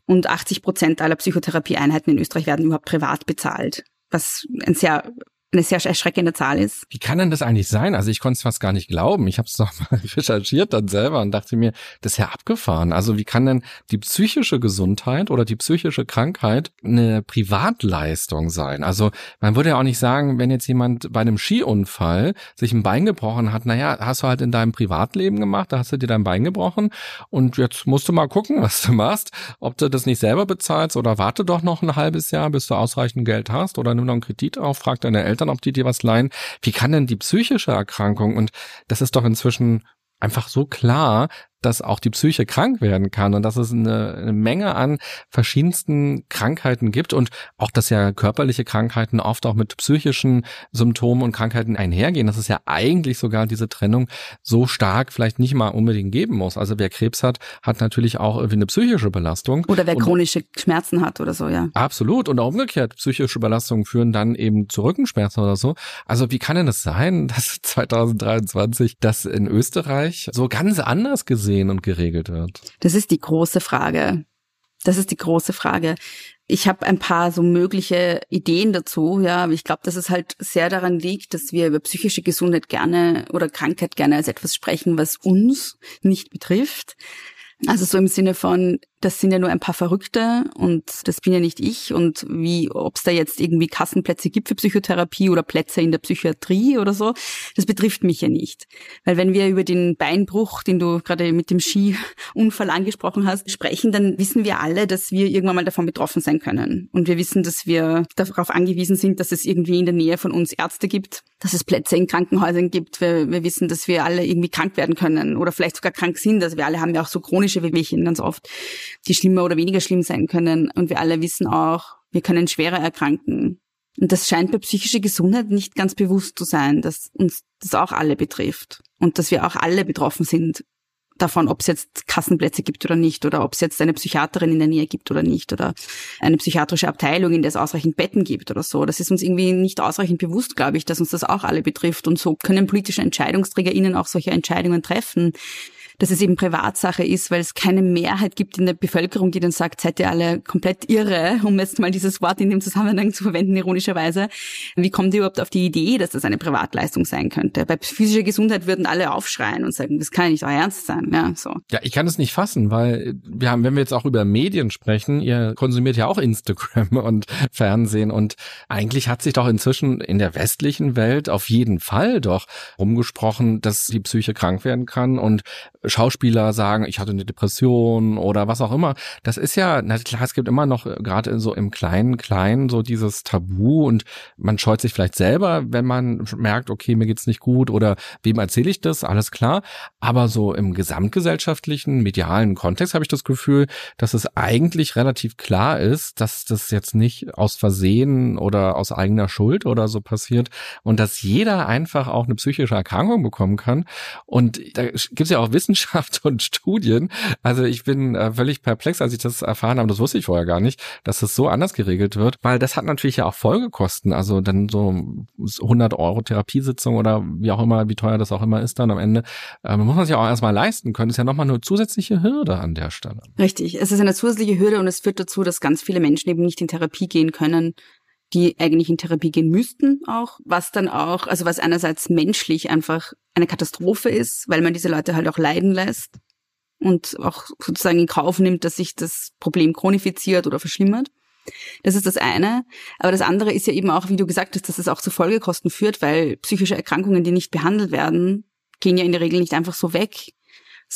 Und 80 Prozent aller Psychotherapieeinheiten in Österreich werden überhaupt privat bezahlt was ein sehr eine sehr erschreckende Zahl ist. Wie kann denn das eigentlich sein? Also ich konnte es fast gar nicht glauben. Ich habe es doch mal recherchiert dann selber und dachte mir, das ist ja abgefahren. Also wie kann denn die psychische Gesundheit oder die psychische Krankheit eine Privatleistung sein? Also man würde ja auch nicht sagen, wenn jetzt jemand bei einem Skiunfall sich ein Bein gebrochen hat, naja, hast du halt in deinem Privatleben gemacht, da hast du dir dein Bein gebrochen und jetzt musst du mal gucken, was du machst, ob du das nicht selber bezahlst oder warte doch noch ein halbes Jahr, bis du ausreichend Geld hast oder nimm noch einen Kredit auf, frag deine Eltern Eltern, ob die dir was leihen. Wie kann denn die psychische Erkrankung, und das ist doch inzwischen einfach so klar, dass auch die Psyche krank werden kann und dass es eine, eine, Menge an verschiedensten Krankheiten gibt und auch, dass ja körperliche Krankheiten oft auch mit psychischen Symptomen und Krankheiten einhergehen, dass es ja eigentlich sogar diese Trennung so stark vielleicht nicht mal unbedingt geben muss. Also wer Krebs hat, hat natürlich auch irgendwie eine psychische Belastung. Oder wer und chronische Schmerzen hat oder so, ja. Absolut. Und auch umgekehrt, psychische Belastungen führen dann eben zu Rückenschmerzen oder so. Also wie kann denn das sein, dass 2023 das in Österreich so ganz anders gesehen gesehen und geregelt wird? Das ist die große Frage. Das ist die große Frage. Ich habe ein paar so mögliche Ideen dazu, ja, ich glaube, dass es halt sehr daran liegt, dass wir über psychische Gesundheit gerne oder Krankheit gerne als etwas sprechen, was uns nicht betrifft. Also so im Sinne von, das sind ja nur ein paar Verrückte und das bin ja nicht ich und wie, ob es da jetzt irgendwie Kassenplätze gibt für Psychotherapie oder Plätze in der Psychiatrie oder so, das betrifft mich ja nicht. Weil wenn wir über den Beinbruch, den du gerade mit dem Skiunfall angesprochen hast, sprechen, dann wissen wir alle, dass wir irgendwann mal davon betroffen sein können. Und wir wissen, dass wir darauf angewiesen sind, dass es irgendwie in der Nähe von uns Ärzte gibt, dass es Plätze in Krankenhäusern gibt. Wir, wir wissen, dass wir alle irgendwie krank werden können oder vielleicht sogar krank sind. Also wir alle haben ja auch so chronische Wehwehchen ganz oft die schlimmer oder weniger schlimm sein können. Und wir alle wissen auch, wir können schwerer erkranken. Und das scheint bei psychischer Gesundheit nicht ganz bewusst zu sein, dass uns das auch alle betrifft. Und dass wir auch alle betroffen sind davon, ob es jetzt Kassenplätze gibt oder nicht, oder ob es jetzt eine Psychiaterin in der Nähe gibt oder nicht, oder eine psychiatrische Abteilung, in der es ausreichend Betten gibt oder so. Das ist uns irgendwie nicht ausreichend bewusst, glaube ich, dass uns das auch alle betrifft. Und so können politische EntscheidungsträgerInnen auch solche Entscheidungen treffen, dass es eben Privatsache ist, weil es keine Mehrheit gibt in der Bevölkerung, die dann sagt, seid ihr alle komplett irre, um jetzt mal dieses Wort in dem Zusammenhang zu verwenden, ironischerweise. Wie kommt ihr überhaupt auf die Idee, dass das eine Privatleistung sein könnte? Bei physischer Gesundheit würden alle aufschreien und sagen, das kann ja nicht euer Ernst sein. Ja, so. ja, ich kann es nicht fassen, weil wir haben, wenn wir jetzt auch über Medien sprechen, ihr konsumiert ja auch Instagram und Fernsehen und eigentlich hat sich doch inzwischen in der westlichen Welt auf jeden Fall doch rumgesprochen, dass die Psyche krank werden kann und Schauspieler sagen, ich hatte eine Depression oder was auch immer. Das ist ja, na klar, es gibt immer noch äh, gerade so im kleinen, kleinen so dieses Tabu und man scheut sich vielleicht selber, wenn man merkt, okay, mir geht's nicht gut oder wem erzähle ich das, alles klar. Aber so im gesamtgesellschaftlichen, medialen Kontext habe ich das Gefühl, dass es eigentlich relativ klar ist, dass das jetzt nicht aus Versehen oder aus eigener Schuld oder so passiert und dass jeder einfach auch eine psychische Erkrankung bekommen kann. Und da gibt's ja auch Wissen Wissenschaft und Studien. Also ich bin äh, völlig perplex, als ich das erfahren habe. Das wusste ich vorher gar nicht, dass das so anders geregelt wird, weil das hat natürlich ja auch Folgekosten. Also dann so 100 Euro Therapiesitzung oder wie auch immer, wie teuer das auch immer ist dann am Ende. Äh, muss man sich auch erstmal leisten können. Das ist ja nochmal eine zusätzliche Hürde an der Stelle. Richtig. Es ist eine zusätzliche Hürde und es führt dazu, dass ganz viele Menschen eben nicht in Therapie gehen können, die eigentlich in Therapie gehen müssten auch, was dann auch, also was einerseits menschlich einfach eine Katastrophe ist, weil man diese Leute halt auch leiden lässt und auch sozusagen in Kauf nimmt, dass sich das Problem chronifiziert oder verschlimmert. Das ist das eine. Aber das andere ist ja eben auch, wie du gesagt hast, dass es auch zu Folgekosten führt, weil psychische Erkrankungen, die nicht behandelt werden, gehen ja in der Regel nicht einfach so weg,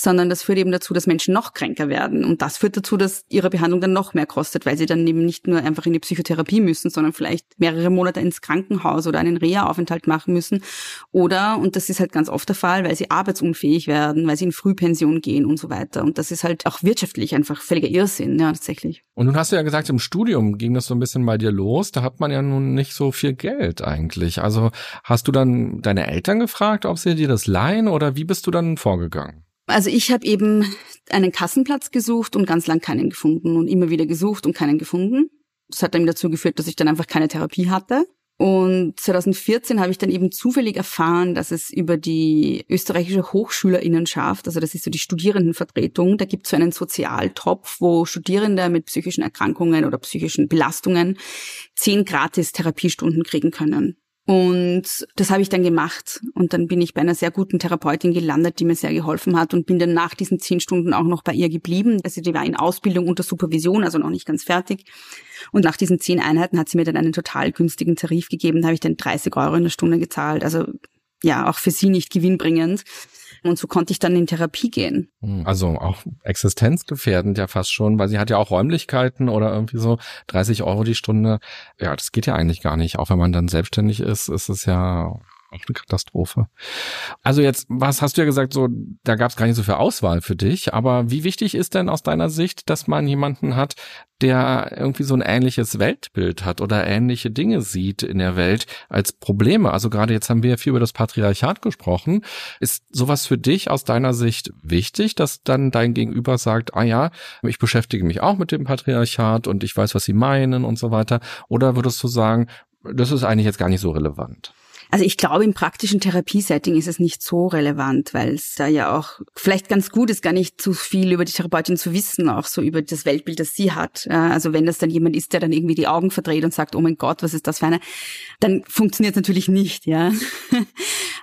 sondern das führt eben dazu, dass Menschen noch kränker werden. Und das führt dazu, dass ihre Behandlung dann noch mehr kostet, weil sie dann eben nicht nur einfach in die Psychotherapie müssen, sondern vielleicht mehrere Monate ins Krankenhaus oder einen Reha-Aufenthalt machen müssen. Oder, und das ist halt ganz oft der Fall, weil sie arbeitsunfähig werden, weil sie in Frühpension gehen und so weiter. Und das ist halt auch wirtschaftlich einfach völliger Irrsinn, ja, tatsächlich. Und nun hast du ja gesagt, im Studium ging das so ein bisschen bei dir los. Da hat man ja nun nicht so viel Geld eigentlich. Also hast du dann deine Eltern gefragt, ob sie dir das leihen oder wie bist du dann vorgegangen? Also ich habe eben einen Kassenplatz gesucht und ganz lang keinen gefunden und immer wieder gesucht und keinen gefunden. Das hat dann dazu geführt, dass ich dann einfach keine Therapie hatte. Und 2014 habe ich dann eben zufällig erfahren, dass es über die österreichische Hochschülerinnenschaft, also das ist so die Studierendenvertretung, da gibt es so einen Sozialtopf, wo Studierende mit psychischen Erkrankungen oder psychischen Belastungen zehn gratis Therapiestunden kriegen können. Und das habe ich dann gemacht. Und dann bin ich bei einer sehr guten Therapeutin gelandet, die mir sehr geholfen hat und bin dann nach diesen zehn Stunden auch noch bei ihr geblieben. Also die war in Ausbildung unter Supervision, also noch nicht ganz fertig. Und nach diesen zehn Einheiten hat sie mir dann einen total günstigen Tarif gegeben. Da habe ich dann 30 Euro in der Stunde gezahlt. Also ja, auch für sie nicht gewinnbringend. Und so konnte ich dann in Therapie gehen. Hm, also auch existenzgefährdend ja fast schon, weil sie hat ja auch Räumlichkeiten oder irgendwie so 30 Euro die Stunde. Ja, das geht ja eigentlich gar nicht. Auch wenn man dann selbstständig ist, ist es ja eine Katastrophe. Also jetzt, was hast du ja gesagt, so, da gab es gar nicht so viel Auswahl für dich, aber wie wichtig ist denn aus deiner Sicht, dass man jemanden hat, der irgendwie so ein ähnliches Weltbild hat oder ähnliche Dinge sieht in der Welt als Probleme? Also gerade jetzt haben wir ja viel über das Patriarchat gesprochen. Ist sowas für dich aus deiner Sicht wichtig, dass dann dein Gegenüber sagt, ah ja, ich beschäftige mich auch mit dem Patriarchat und ich weiß, was sie meinen und so weiter? Oder würdest du sagen, das ist eigentlich jetzt gar nicht so relevant? Also ich glaube, im praktischen Therapiesetting ist es nicht so relevant, weil es da ja auch vielleicht ganz gut ist, gar nicht zu viel über die Therapeutin zu wissen, auch so über das Weltbild, das sie hat. Also wenn das dann jemand ist, der dann irgendwie die Augen verdreht und sagt, oh mein Gott, was ist das für eine, dann funktioniert es natürlich nicht, ja.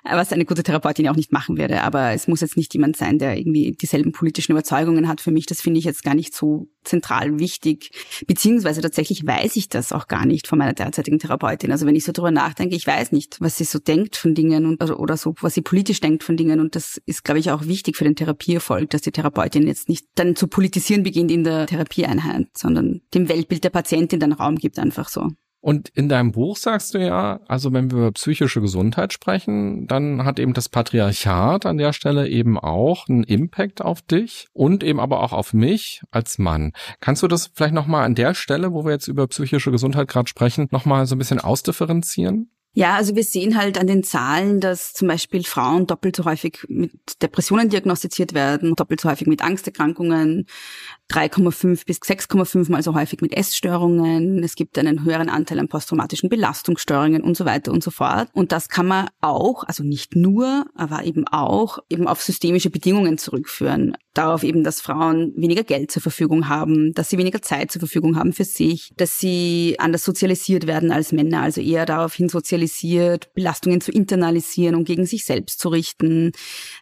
Was eine gute Therapeutin ja auch nicht machen würde. Aber es muss jetzt nicht jemand sein, der irgendwie dieselben politischen Überzeugungen hat. Für mich, das finde ich jetzt gar nicht so zentral wichtig. Beziehungsweise tatsächlich weiß ich das auch gar nicht von meiner derzeitigen Therapeutin. Also wenn ich so drüber nachdenke, ich weiß nicht, was sie so denkt von Dingen und, oder so, was sie politisch denkt von Dingen. Und das ist, glaube ich, auch wichtig für den Therapieerfolg, dass die Therapeutin jetzt nicht dann zu politisieren beginnt in der Therapieeinheit, sondern dem Weltbild der Patientin dann Raum gibt einfach so. Und in deinem Buch sagst du ja, also wenn wir über psychische Gesundheit sprechen, dann hat eben das Patriarchat an der Stelle eben auch einen Impact auf dich und eben aber auch auf mich als Mann. Kannst du das vielleicht nochmal an der Stelle, wo wir jetzt über psychische Gesundheit gerade sprechen, nochmal so ein bisschen ausdifferenzieren? Ja, also wir sehen halt an den Zahlen, dass zum Beispiel Frauen doppelt so häufig mit Depressionen diagnostiziert werden, doppelt so häufig mit Angsterkrankungen, 3,5 bis 6,5 mal so häufig mit Essstörungen. Es gibt einen höheren Anteil an posttraumatischen Belastungsstörungen und so weiter und so fort. Und das kann man auch, also nicht nur, aber eben auch eben auf systemische Bedingungen zurückführen. Darauf eben, dass Frauen weniger Geld zur Verfügung haben, dass sie weniger Zeit zur Verfügung haben für sich, dass sie anders sozialisiert werden als Männer, also eher daraufhin sozialisiert, Belastungen zu internalisieren und gegen sich selbst zu richten.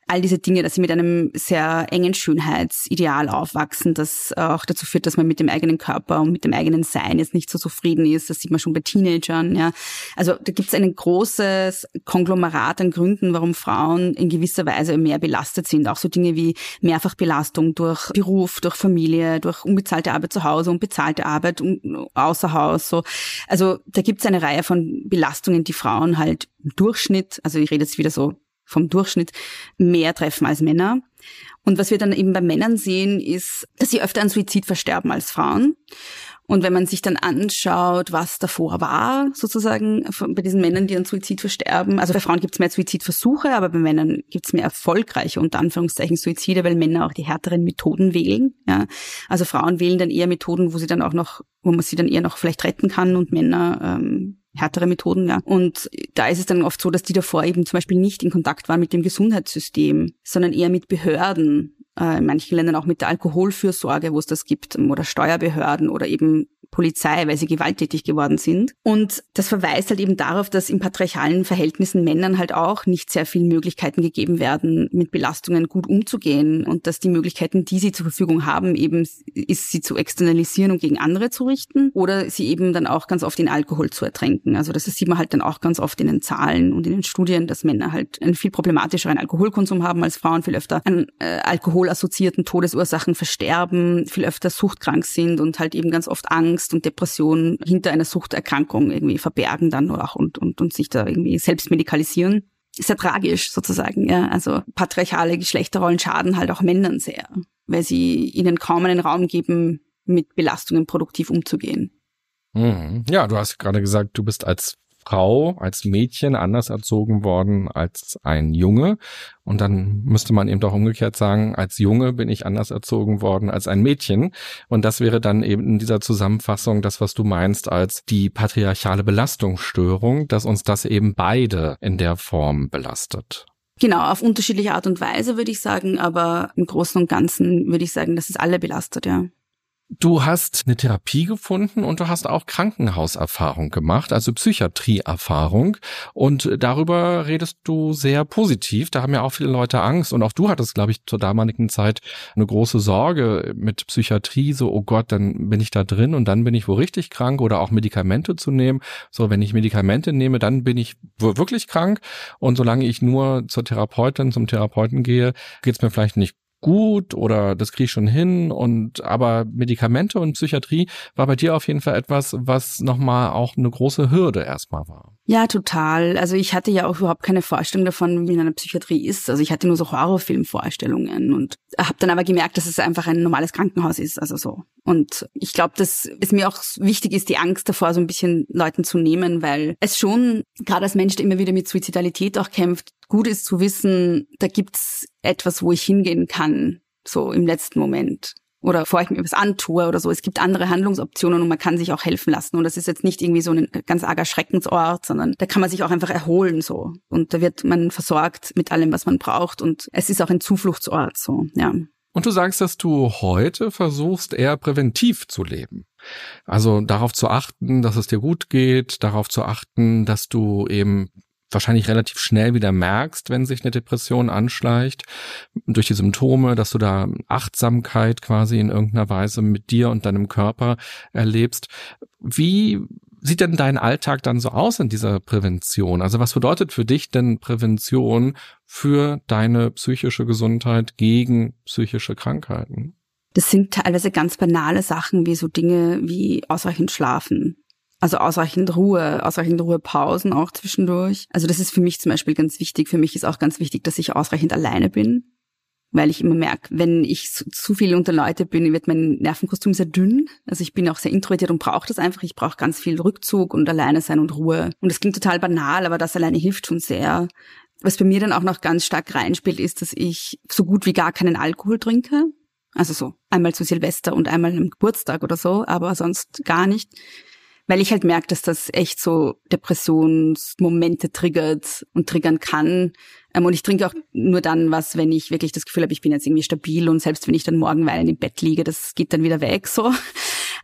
All diese Dinge, dass sie mit einem sehr engen Schönheitsideal aufwachsen, das auch dazu führt, dass man mit dem eigenen Körper und mit dem eigenen Sein jetzt nicht so zufrieden ist. Das sieht man schon bei Teenagern. Ja. Also da gibt es ein großes Konglomerat an Gründen, warum Frauen in gewisser Weise mehr belastet sind. Auch so Dinge wie Mehrfachbelastung durch Beruf, durch Familie, durch unbezahlte Arbeit zu Hause, unbezahlte Arbeit außer Haus. So. Also da gibt es eine Reihe von Belastungen, die Frauen halt im Durchschnitt, also ich rede jetzt wieder so vom Durchschnitt, mehr treffen als Männer. Und was wir dann eben bei Männern sehen, ist, dass sie öfter an Suizid versterben als Frauen. Und wenn man sich dann anschaut, was davor war, sozusagen bei diesen Männern, die an Suizid versterben, also bei Frauen gibt es mehr Suizidversuche, aber bei Männern gibt es mehr erfolgreiche, unter Anführungszeichen, Suizide, weil Männer auch die härteren Methoden wählen. Ja. Also Frauen wählen dann eher Methoden, wo sie dann auch noch, wo man sie dann eher noch vielleicht retten kann und Männer ähm, härtere Methoden, ja. Und da ist es dann oft so, dass die davor eben zum Beispiel nicht in Kontakt waren mit dem Gesundheitssystem, sondern eher mit Behörden, äh, in manchen Ländern auch mit der Alkoholfürsorge, wo es das gibt, oder Steuerbehörden oder eben Polizei, weil sie gewalttätig geworden sind. Und das verweist halt eben darauf, dass in patriarchalen Verhältnissen Männern halt auch nicht sehr viele Möglichkeiten gegeben werden, mit Belastungen gut umzugehen und dass die Möglichkeiten, die sie zur Verfügung haben, eben ist, sie zu externalisieren und gegen andere zu richten oder sie eben dann auch ganz oft in Alkohol zu ertränken. Also das sieht man halt dann auch ganz oft in den Zahlen und in den Studien, dass Männer halt einen viel problematischeren Alkoholkonsum haben als Frauen, viel öfter an äh, alkoholassoziierten Todesursachen versterben, viel öfter suchtkrank sind und halt eben ganz oft Angst Angst und Depression hinter einer Suchterkrankung irgendwie verbergen dann auch und, und, und sich da irgendwie selbst medikalisieren. Sehr tragisch sozusagen, ja. Also patriarchale Geschlechterrollen schaden halt auch Männern sehr, weil sie ihnen kaum einen Raum geben, mit Belastungen produktiv umzugehen. Mhm. Ja, du hast gerade gesagt, du bist als Frau, als Mädchen anders erzogen worden als ein Junge. Und dann müsste man eben doch umgekehrt sagen, als Junge bin ich anders erzogen worden als ein Mädchen. Und das wäre dann eben in dieser Zusammenfassung das, was du meinst als die patriarchale Belastungsstörung, dass uns das eben beide in der Form belastet. Genau, auf unterschiedliche Art und Weise würde ich sagen, aber im Großen und Ganzen würde ich sagen, dass es alle belastet, ja. Du hast eine Therapie gefunden und du hast auch Krankenhauserfahrung gemacht, also Psychiatrieerfahrung. Und darüber redest du sehr positiv. Da haben ja auch viele Leute Angst. Und auch du hattest, glaube ich, zur damaligen Zeit eine große Sorge mit Psychiatrie. So, oh Gott, dann bin ich da drin und dann bin ich wohl richtig krank oder auch Medikamente zu nehmen. So, wenn ich Medikamente nehme, dann bin ich wirklich krank. Und solange ich nur zur Therapeutin, zum Therapeuten gehe, geht es mir vielleicht nicht gut oder das kriege ich schon hin und aber Medikamente und Psychiatrie war bei dir auf jeden Fall etwas, was nochmal auch eine große Hürde erstmal war. Ja, total. Also ich hatte ja auch überhaupt keine Vorstellung davon, wie in einer Psychiatrie ist. Also ich hatte nur so Horrorfilmvorstellungen und habe dann aber gemerkt, dass es einfach ein normales Krankenhaus ist, also so. Und ich glaube, dass es mir auch wichtig ist, die Angst davor so ein bisschen Leuten zu nehmen, weil es schon, gerade als Mensch, der immer wieder mit Suizidalität auch kämpft, gut ist zu wissen, da gibt's etwas, wo ich hingehen kann, so im letzten Moment. Oder bevor ich mir was antue oder so. Es gibt andere Handlungsoptionen und man kann sich auch helfen lassen. Und das ist jetzt nicht irgendwie so ein ganz arger Schreckensort, sondern da kann man sich auch einfach erholen so. Und da wird man versorgt mit allem, was man braucht. Und es ist auch ein Zufluchtsort so, ja. Und du sagst, dass du heute versuchst, eher präventiv zu leben. Also darauf zu achten, dass es dir gut geht, darauf zu achten, dass du eben wahrscheinlich relativ schnell wieder merkst, wenn sich eine Depression anschleicht, durch die Symptome, dass du da Achtsamkeit quasi in irgendeiner Weise mit dir und deinem Körper erlebst. Wie sieht denn dein Alltag dann so aus in dieser Prävention? Also was bedeutet für dich denn Prävention für deine psychische Gesundheit gegen psychische Krankheiten? Das sind teilweise ganz banale Sachen wie so Dinge wie ausreichend schlafen, also ausreichend Ruhe, ausreichend Ruhepausen auch zwischendurch. Also das ist für mich zum Beispiel ganz wichtig. Für mich ist auch ganz wichtig, dass ich ausreichend alleine bin. Weil ich immer merke, wenn ich zu, viel unter Leute bin, wird mein Nervenkostüm sehr dünn. Also ich bin auch sehr introvertiert und brauche das einfach. Ich brauche ganz viel Rückzug und alleine sein und Ruhe. Und das klingt total banal, aber das alleine hilft schon sehr. Was bei mir dann auch noch ganz stark reinspielt, ist, dass ich so gut wie gar keinen Alkohol trinke. Also so einmal zu Silvester und einmal am Geburtstag oder so, aber sonst gar nicht weil ich halt merke, dass das echt so Depressionsmomente triggert und triggern kann. Ähm, und ich trinke auch nur dann was, wenn ich wirklich das Gefühl habe, ich bin jetzt irgendwie stabil und selbst wenn ich dann morgen weinend im Bett liege, das geht dann wieder weg so.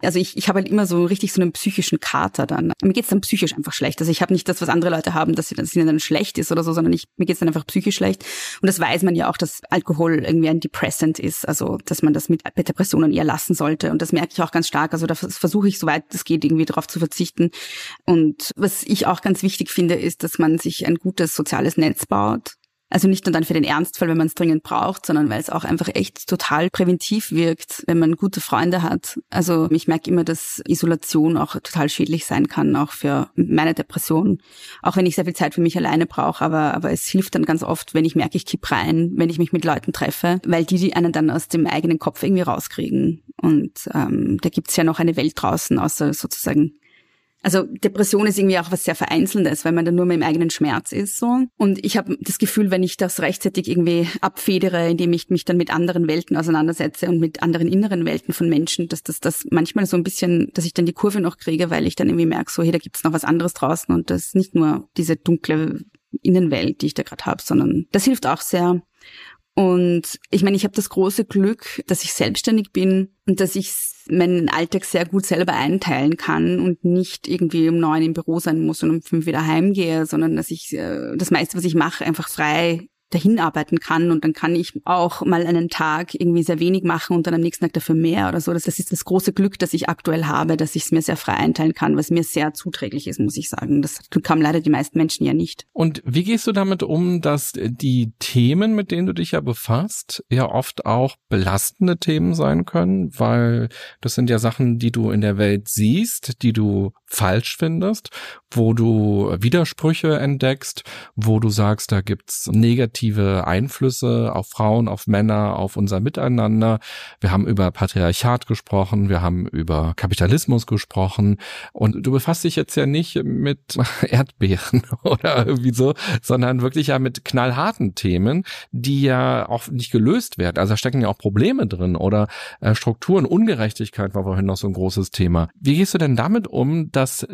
Also ich, ich habe halt immer so richtig so einen psychischen Kater dann. Mir geht's dann psychisch einfach schlecht. Also ich habe nicht das, was andere Leute haben, dass, es ihnen dann schlecht ist oder so, sondern ich, mir geht's dann einfach psychisch schlecht. Und das weiß man ja auch, dass Alkohol irgendwie ein Depressant ist. Also dass man das mit Depressionen eher lassen sollte. Und das merke ich auch ganz stark. Also da versuche ich, soweit es geht, irgendwie darauf zu verzichten. Und was ich auch ganz wichtig finde, ist, dass man sich ein gutes soziales Netz baut. Also nicht nur dann für den Ernstfall, wenn man es dringend braucht, sondern weil es auch einfach echt total präventiv wirkt, wenn man gute Freunde hat. Also ich merke immer, dass Isolation auch total schädlich sein kann, auch für meine Depression. Auch wenn ich sehr viel Zeit für mich alleine brauche, aber, aber es hilft dann ganz oft, wenn ich merke, ich kipp rein, wenn ich mich mit Leuten treffe, weil die, die einen dann aus dem eigenen Kopf irgendwie rauskriegen. Und ähm, da gibt's ja noch eine Welt draußen, außer sozusagen also Depression ist irgendwie auch was sehr Vereinzelndes, weil man dann nur mit dem eigenen Schmerz ist so. Und ich habe das Gefühl, wenn ich das rechtzeitig irgendwie abfedere, indem ich mich dann mit anderen Welten auseinandersetze und mit anderen inneren Welten von Menschen, dass das das manchmal so ein bisschen, dass ich dann die Kurve noch kriege, weil ich dann irgendwie merke, so hey, da gibt's noch was anderes draußen und das ist nicht nur diese dunkle Innenwelt, die ich da gerade habe, sondern das hilft auch sehr. Und ich meine, ich habe das große Glück, dass ich selbstständig bin und dass ich meinen Alltag sehr gut selber einteilen kann und nicht irgendwie um neun im Büro sein muss und um fünf wieder heimgehe, sondern dass ich äh, das meiste, was ich mache, einfach frei dahin arbeiten kann und dann kann ich auch mal einen Tag irgendwie sehr wenig machen und dann am nächsten Tag dafür mehr oder so. Das, ist das große Glück, das ich aktuell habe, dass ich es mir sehr frei einteilen kann, was mir sehr zuträglich ist, muss ich sagen. Das haben leider die meisten Menschen ja nicht. Und wie gehst du damit um, dass die Themen, mit denen du dich ja befasst, ja oft auch belastende Themen sein können, weil das sind ja Sachen, die du in der Welt siehst, die du falsch findest, wo du Widersprüche entdeckst, wo du sagst, da gibt's negative Einflüsse auf Frauen, auf Männer, auf unser Miteinander. Wir haben über Patriarchat gesprochen, wir haben über Kapitalismus gesprochen und du befasst dich jetzt ja nicht mit Erdbeeren oder irgendwie so, sondern wirklich ja mit knallharten Themen, die ja auch nicht gelöst werden. Also da stecken ja auch Probleme drin oder äh, Strukturen, Ungerechtigkeit war vorhin noch so ein großes Thema. Wie gehst du denn damit um, dass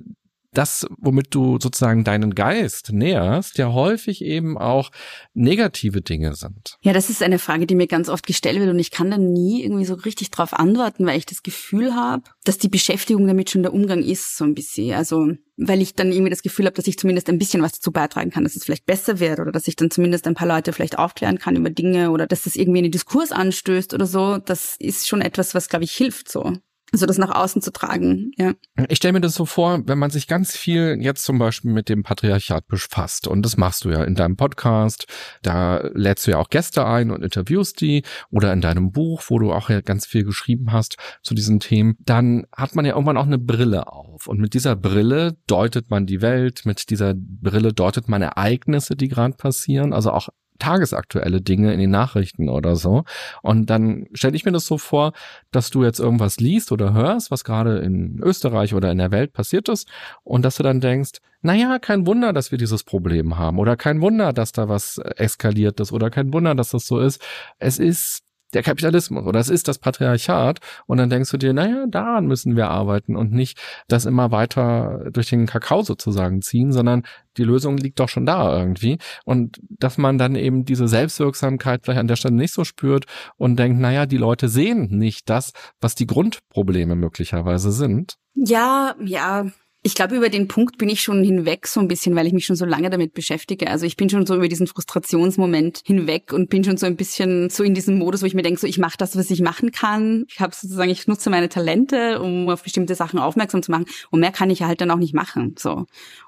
das, womit du sozusagen deinen Geist näherst, ja häufig eben auch negative Dinge sind. Ja, das ist eine Frage, die mir ganz oft gestellt wird und ich kann da nie irgendwie so richtig drauf antworten, weil ich das Gefühl habe, dass die Beschäftigung damit schon der Umgang ist, so ein bisschen. Also weil ich dann irgendwie das Gefühl habe, dass ich zumindest ein bisschen was dazu beitragen kann, dass es vielleicht besser wird oder dass ich dann zumindest ein paar Leute vielleicht aufklären kann über Dinge oder dass das irgendwie einen Diskurs anstößt oder so. Das ist schon etwas, was, glaube ich, hilft so so das nach außen zu tragen. Ja. Ich stelle mir das so vor, wenn man sich ganz viel jetzt zum Beispiel mit dem Patriarchat befasst und das machst du ja in deinem Podcast, da lädst du ja auch Gäste ein und interviewst die oder in deinem Buch, wo du auch ja ganz viel geschrieben hast zu diesen Themen, dann hat man ja irgendwann auch eine Brille auf und mit dieser Brille deutet man die Welt, mit dieser Brille deutet man Ereignisse, die gerade passieren, also auch tagesaktuelle Dinge in den Nachrichten oder so. Und dann stelle ich mir das so vor, dass du jetzt irgendwas liest oder hörst, was gerade in Österreich oder in der Welt passiert ist, und dass du dann denkst, naja, kein Wunder, dass wir dieses Problem haben oder kein Wunder, dass da was eskaliert ist oder kein Wunder, dass das so ist. Es ist der Kapitalismus. Oder es ist das Patriarchat. Und dann denkst du dir, naja, daran müssen wir arbeiten und nicht das immer weiter durch den Kakao sozusagen ziehen, sondern die Lösung liegt doch schon da irgendwie. Und dass man dann eben diese Selbstwirksamkeit vielleicht an der Stelle nicht so spürt und denkt, naja, die Leute sehen nicht das, was die Grundprobleme möglicherweise sind. Ja, ja, ich glaube, über den Punkt bin ich schon hinweg so ein bisschen, weil ich mich schon so lange damit beschäftige. Also ich bin schon so über diesen Frustrationsmoment hinweg und bin schon so ein bisschen so in diesem Modus, wo ich mir denke, so ich mache das, was ich machen kann. Ich habe sozusagen, ich nutze meine Talente, um auf bestimmte Sachen aufmerksam zu machen. Und mehr kann ich halt dann auch nicht machen. So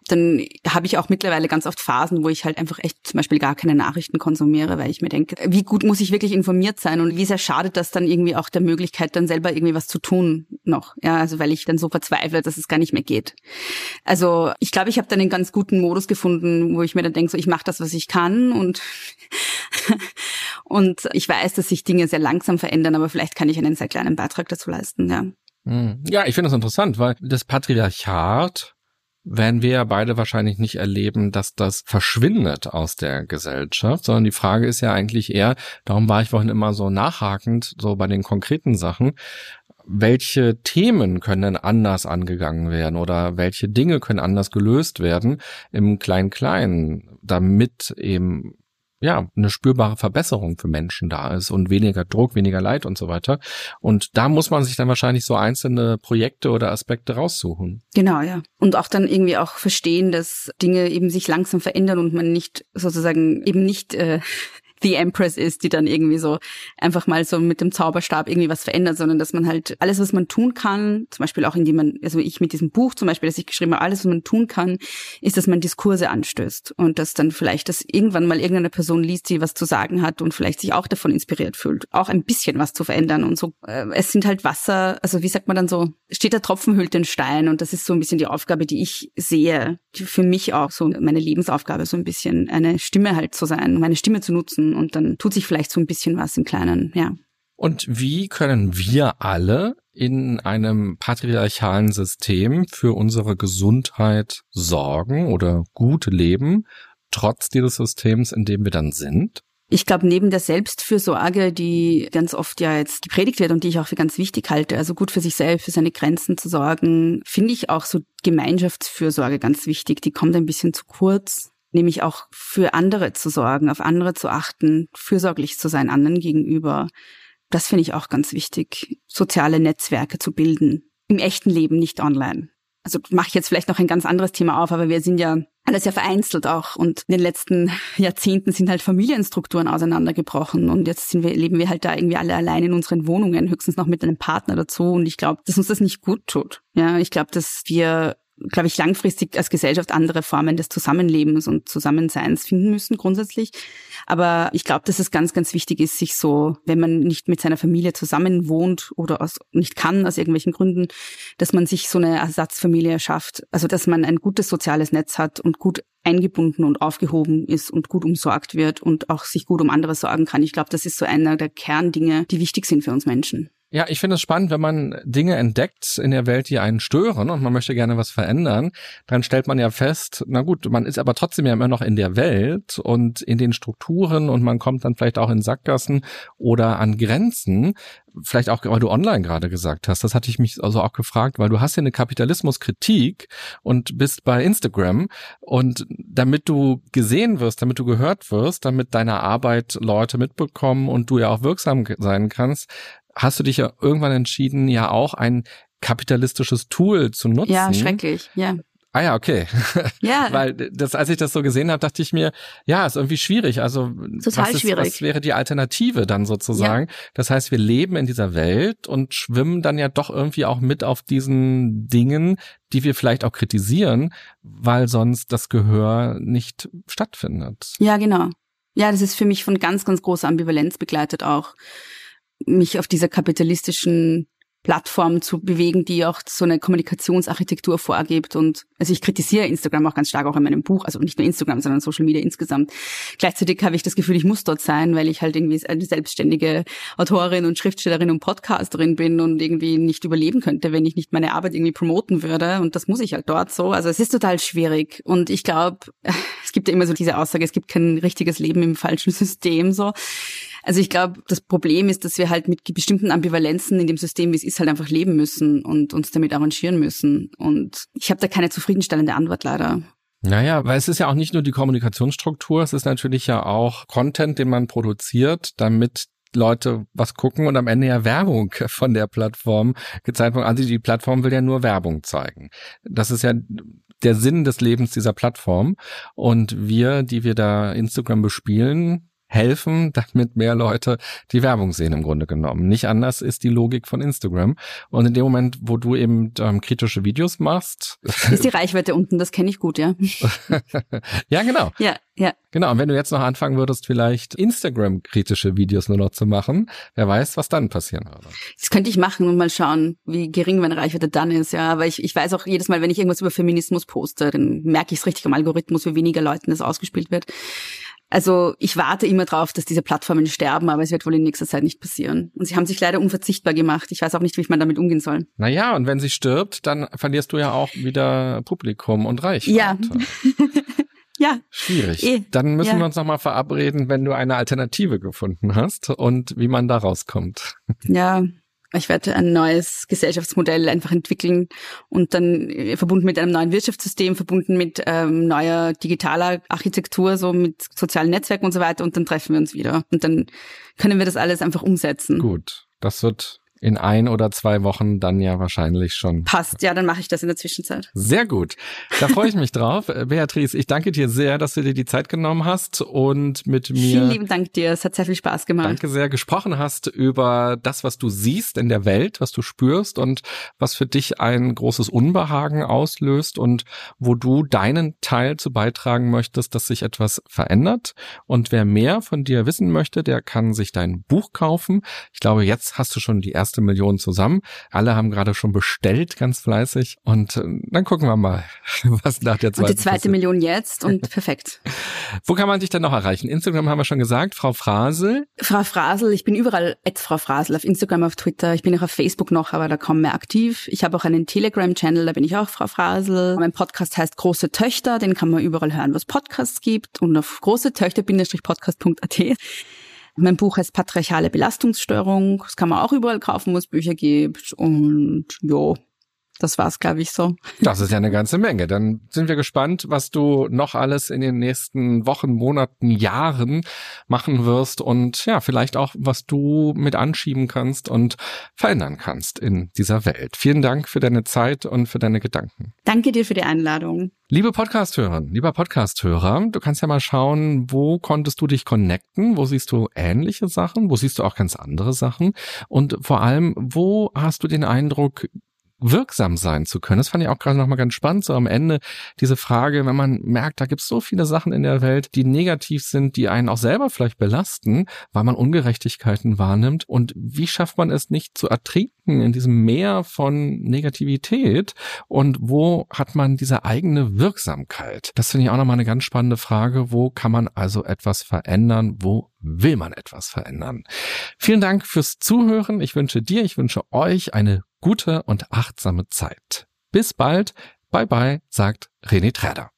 dann habe ich auch mittlerweile ganz oft Phasen, wo ich halt einfach echt zum Beispiel gar keine Nachrichten konsumiere, weil ich mir denke, wie gut muss ich wirklich informiert sein und wie sehr schadet das dann irgendwie auch der Möglichkeit, dann selber irgendwie was zu tun noch. Ja, also weil ich dann so verzweifle, dass es gar nicht mehr geht. Also ich glaube, ich habe dann einen ganz guten Modus gefunden, wo ich mir dann denke, so ich mache das, was ich kann und und ich weiß, dass sich Dinge sehr langsam verändern, aber vielleicht kann ich einen sehr kleinen Beitrag dazu leisten. Ja. Hm. Ja, ich finde das interessant, weil das Patriarchat werden wir ja beide wahrscheinlich nicht erleben, dass das verschwindet aus der Gesellschaft, sondern die Frage ist ja eigentlich eher, darum war ich vorhin immer so nachhakend, so bei den konkreten Sachen, welche Themen können denn anders angegangen werden oder welche Dinge können anders gelöst werden im Klein-Klein, damit eben ja, eine spürbare Verbesserung für Menschen da ist und weniger Druck, weniger Leid und so weiter. Und da muss man sich dann wahrscheinlich so einzelne Projekte oder Aspekte raussuchen. Genau, ja. Und auch dann irgendwie auch verstehen, dass Dinge eben sich langsam verändern und man nicht sozusagen eben nicht äh, The Empress ist, die dann irgendwie so einfach mal so mit dem Zauberstab irgendwie was verändert, sondern dass man halt alles, was man tun kann, zum Beispiel auch indem man, also ich mit diesem Buch zum Beispiel, das ich geschrieben habe, alles, was man tun kann, ist, dass man Diskurse anstößt und dass dann vielleicht das irgendwann mal irgendeine Person liest, die was zu sagen hat und vielleicht sich auch davon inspiriert fühlt, auch ein bisschen was zu verändern und so. Äh, es sind halt Wasser, also wie sagt man dann so, steht der Tropfen hüllt den Stein und das ist so ein bisschen die Aufgabe, die ich sehe, die für mich auch so meine Lebensaufgabe, so ein bisschen eine Stimme halt zu sein, meine Stimme zu nutzen und dann tut sich vielleicht so ein bisschen was im Kleinen, ja. Und wie können wir alle in einem patriarchalen System für unsere Gesundheit sorgen oder gut leben, trotz dieses Systems, in dem wir dann sind? Ich glaube, neben der Selbstfürsorge, die ganz oft ja jetzt gepredigt wird und die ich auch für ganz wichtig halte, also gut für sich selbst, für seine Grenzen zu sorgen, finde ich auch so Gemeinschaftsfürsorge ganz wichtig. Die kommt ein bisschen zu kurz nämlich auch für andere zu sorgen, auf andere zu achten, fürsorglich zu sein anderen gegenüber. Das finde ich auch ganz wichtig, soziale Netzwerke zu bilden. Im echten Leben, nicht online. Also mache ich jetzt vielleicht noch ein ganz anderes Thema auf, aber wir sind ja alles ja vereinzelt auch und in den letzten Jahrzehnten sind halt Familienstrukturen auseinandergebrochen und jetzt wir, leben wir halt da irgendwie alle allein in unseren Wohnungen, höchstens noch mit einem Partner dazu und ich glaube, dass uns das nicht gut tut. Ja, ich glaube, dass wir glaube ich, langfristig als Gesellschaft andere Formen des Zusammenlebens und Zusammenseins finden müssen, grundsätzlich. Aber ich glaube, dass es ganz, ganz wichtig ist, sich so, wenn man nicht mit seiner Familie zusammen wohnt oder aus, nicht kann aus irgendwelchen Gründen, dass man sich so eine Ersatzfamilie schafft. Also, dass man ein gutes soziales Netz hat und gut eingebunden und aufgehoben ist und gut umsorgt wird und auch sich gut um andere sorgen kann. Ich glaube, das ist so einer der Kerndinge, die wichtig sind für uns Menschen. Ja, ich finde es spannend, wenn man Dinge entdeckt in der Welt, die einen stören und man möchte gerne was verändern, dann stellt man ja fest, na gut, man ist aber trotzdem ja immer noch in der Welt und in den Strukturen und man kommt dann vielleicht auch in Sackgassen oder an Grenzen. Vielleicht auch, weil du online gerade gesagt hast, das hatte ich mich also auch gefragt, weil du hast ja eine Kapitalismuskritik und bist bei Instagram und damit du gesehen wirst, damit du gehört wirst, damit deine Arbeit Leute mitbekommen und du ja auch wirksam sein kannst, hast du dich ja irgendwann entschieden, ja auch ein kapitalistisches Tool zu nutzen. Ja, schrecklich, ja. Ah ja, okay. Ja. Weil das, als ich das so gesehen habe, dachte ich mir, ja, ist irgendwie schwierig. Also Total was, ist, schwierig. was wäre die Alternative dann sozusagen? Das heißt, wir leben in dieser Welt und schwimmen dann ja doch irgendwie auch mit auf diesen Dingen, die wir vielleicht auch kritisieren, weil sonst das Gehör nicht stattfindet. Ja, genau. Ja, das ist für mich von ganz, ganz großer Ambivalenz begleitet auch mich auf dieser kapitalistischen Plattform zu bewegen, die auch so eine Kommunikationsarchitektur vorgibt. Und also ich kritisiere Instagram auch ganz stark auch in meinem Buch, also nicht nur Instagram, sondern Social Media insgesamt. Gleichzeitig habe ich das Gefühl, ich muss dort sein, weil ich halt irgendwie eine selbstständige Autorin und Schriftstellerin und Podcasterin bin und irgendwie nicht überleben könnte, wenn ich nicht meine Arbeit irgendwie promoten würde. Und das muss ich halt dort so. Also es ist total schwierig. Und ich glaube, es gibt ja immer so diese Aussage, es gibt kein richtiges Leben im falschen System so. Also ich glaube, das Problem ist, dass wir halt mit bestimmten Ambivalenzen in dem System, wie es ist, halt einfach leben müssen und uns damit arrangieren müssen. Und ich habe da keine zufriedenstellende Antwort leider. Naja, weil es ist ja auch nicht nur die Kommunikationsstruktur, es ist natürlich ja auch Content, den man produziert, damit Leute was gucken und am Ende ja Werbung von der Plattform gezeigt wird. Also die Plattform will ja nur Werbung zeigen. Das ist ja der Sinn des Lebens dieser Plattform. Und wir, die wir da Instagram bespielen, helfen, damit mehr Leute die Werbung sehen im Grunde genommen. Nicht anders ist die Logik von Instagram. Und in dem Moment, wo du eben ähm, kritische Videos machst, ist die Reichweite unten. Das kenne ich gut, ja. ja, genau. Ja, ja. Genau. Und wenn du jetzt noch anfangen würdest, vielleicht Instagram-kritische Videos nur noch zu machen, wer weiß, was dann passieren würde. Das könnte ich machen und mal schauen, wie gering meine Reichweite dann ist. Ja, aber ich, ich weiß auch jedes Mal, wenn ich irgendwas über Feminismus poste, dann merke ich es richtig am Algorithmus, wie weniger Leuten das ausgespielt wird. Also ich warte immer drauf, dass diese Plattformen sterben, aber es wird wohl in nächster Zeit nicht passieren. Und sie haben sich leider unverzichtbar gemacht. Ich weiß auch nicht, wie ich man damit umgehen soll. Naja, und wenn sie stirbt, dann verlierst du ja auch wieder Publikum und Reichweite. Ja. ja. Schwierig. Eh. Dann müssen Ja. wir uns nochmal verabreden, wenn du eine Alternative gefunden hast und wie man da rauskommt. Ja, ich werde ein neues Gesellschaftsmodell einfach entwickeln und dann äh, verbunden mit einem neuen Wirtschaftssystem, verbunden mit ähm, neuer digitaler Architektur, so mit sozialen Netzwerken und so weiter. Und dann treffen wir uns wieder. Und dann können wir das alles einfach umsetzen. Gut, das wird in ein oder zwei Wochen dann ja wahrscheinlich schon. Passt, ja, dann mache ich das in der Zwischenzeit. Sehr gut. Da freue ich mich drauf. Äh, Beatrice, ich danke dir sehr, dass du dir die Zeit genommen hast und mit mir. Vielen lieben Dank dir, es hat sehr viel Spaß gemacht. Danke sehr, gesprochen hast über das, was du siehst in der Welt, was du spürst und was für dich ein großes Unbehagen auslöst und wo du deinen Teil zu beitragen möchtest, dass sich etwas verändert. Und wer mehr von dir wissen möchte, der kann sich dein Buch kaufen. Ich glaube, jetzt hast du schon die erste Million zusammen. Alle haben gerade schon bestellt, ganz fleißig. Und äh, dann gucken wir mal, was nach der und zweiten die zweite passiert. Million jetzt und perfekt. Wo kann man dich denn noch erreichen? Instagram haben wir schon gesagt, Frau Frasel. Frau Frasel, ich bin überall at Frau Frasel, auf Instagram, auf Twitter. Ich bin auch auf Facebook noch, aber da kaum mehr aktiv. Ich habe auch einen Telegram-Channel, da bin ich auch Frau Frasel. Mein Podcast heißt Große Töchter, den kann man überall hören, was Podcasts gibt und auf großetöchter-podcast.at. Mein Buch heißt Patriarchale Belastungsstörung. Das kann man auch überall kaufen, wo es Bücher gibt. Und jo, das war's, glaube ich, so. Das ist ja eine ganze Menge. Dann sind wir gespannt, was du noch alles in den nächsten Wochen, Monaten, Jahren machen wirst und ja, vielleicht auch, was du mit anschieben kannst und verändern kannst in dieser Welt. Vielen Dank für deine Zeit und für deine Gedanken. Danke dir für die Einladung. Liebe Podcasthörerin, lieber Podcasthörer, du kannst ja mal schauen, wo konntest du dich connecten, wo siehst du ähnliche Sachen, wo siehst du auch ganz andere Sachen und vor allem, wo hast du den Eindruck, wirksam sein zu können. Das fand ich auch gerade nochmal ganz spannend, so am Ende diese Frage, wenn man merkt, da gibt es so viele Sachen in der Welt, die negativ sind, die einen auch selber vielleicht belasten, weil man Ungerechtigkeiten wahrnimmt. Und wie schafft man es nicht zu ertrinken in diesem Meer von Negativität? Und wo hat man diese eigene Wirksamkeit? Das finde ich auch nochmal eine ganz spannende Frage. Wo kann man also etwas verändern? Wo will man etwas verändern? Vielen Dank fürs Zuhören. Ich wünsche dir, ich wünsche euch eine gute und achtsame Zeit. Bis bald. Bye bye, sagt René Träder.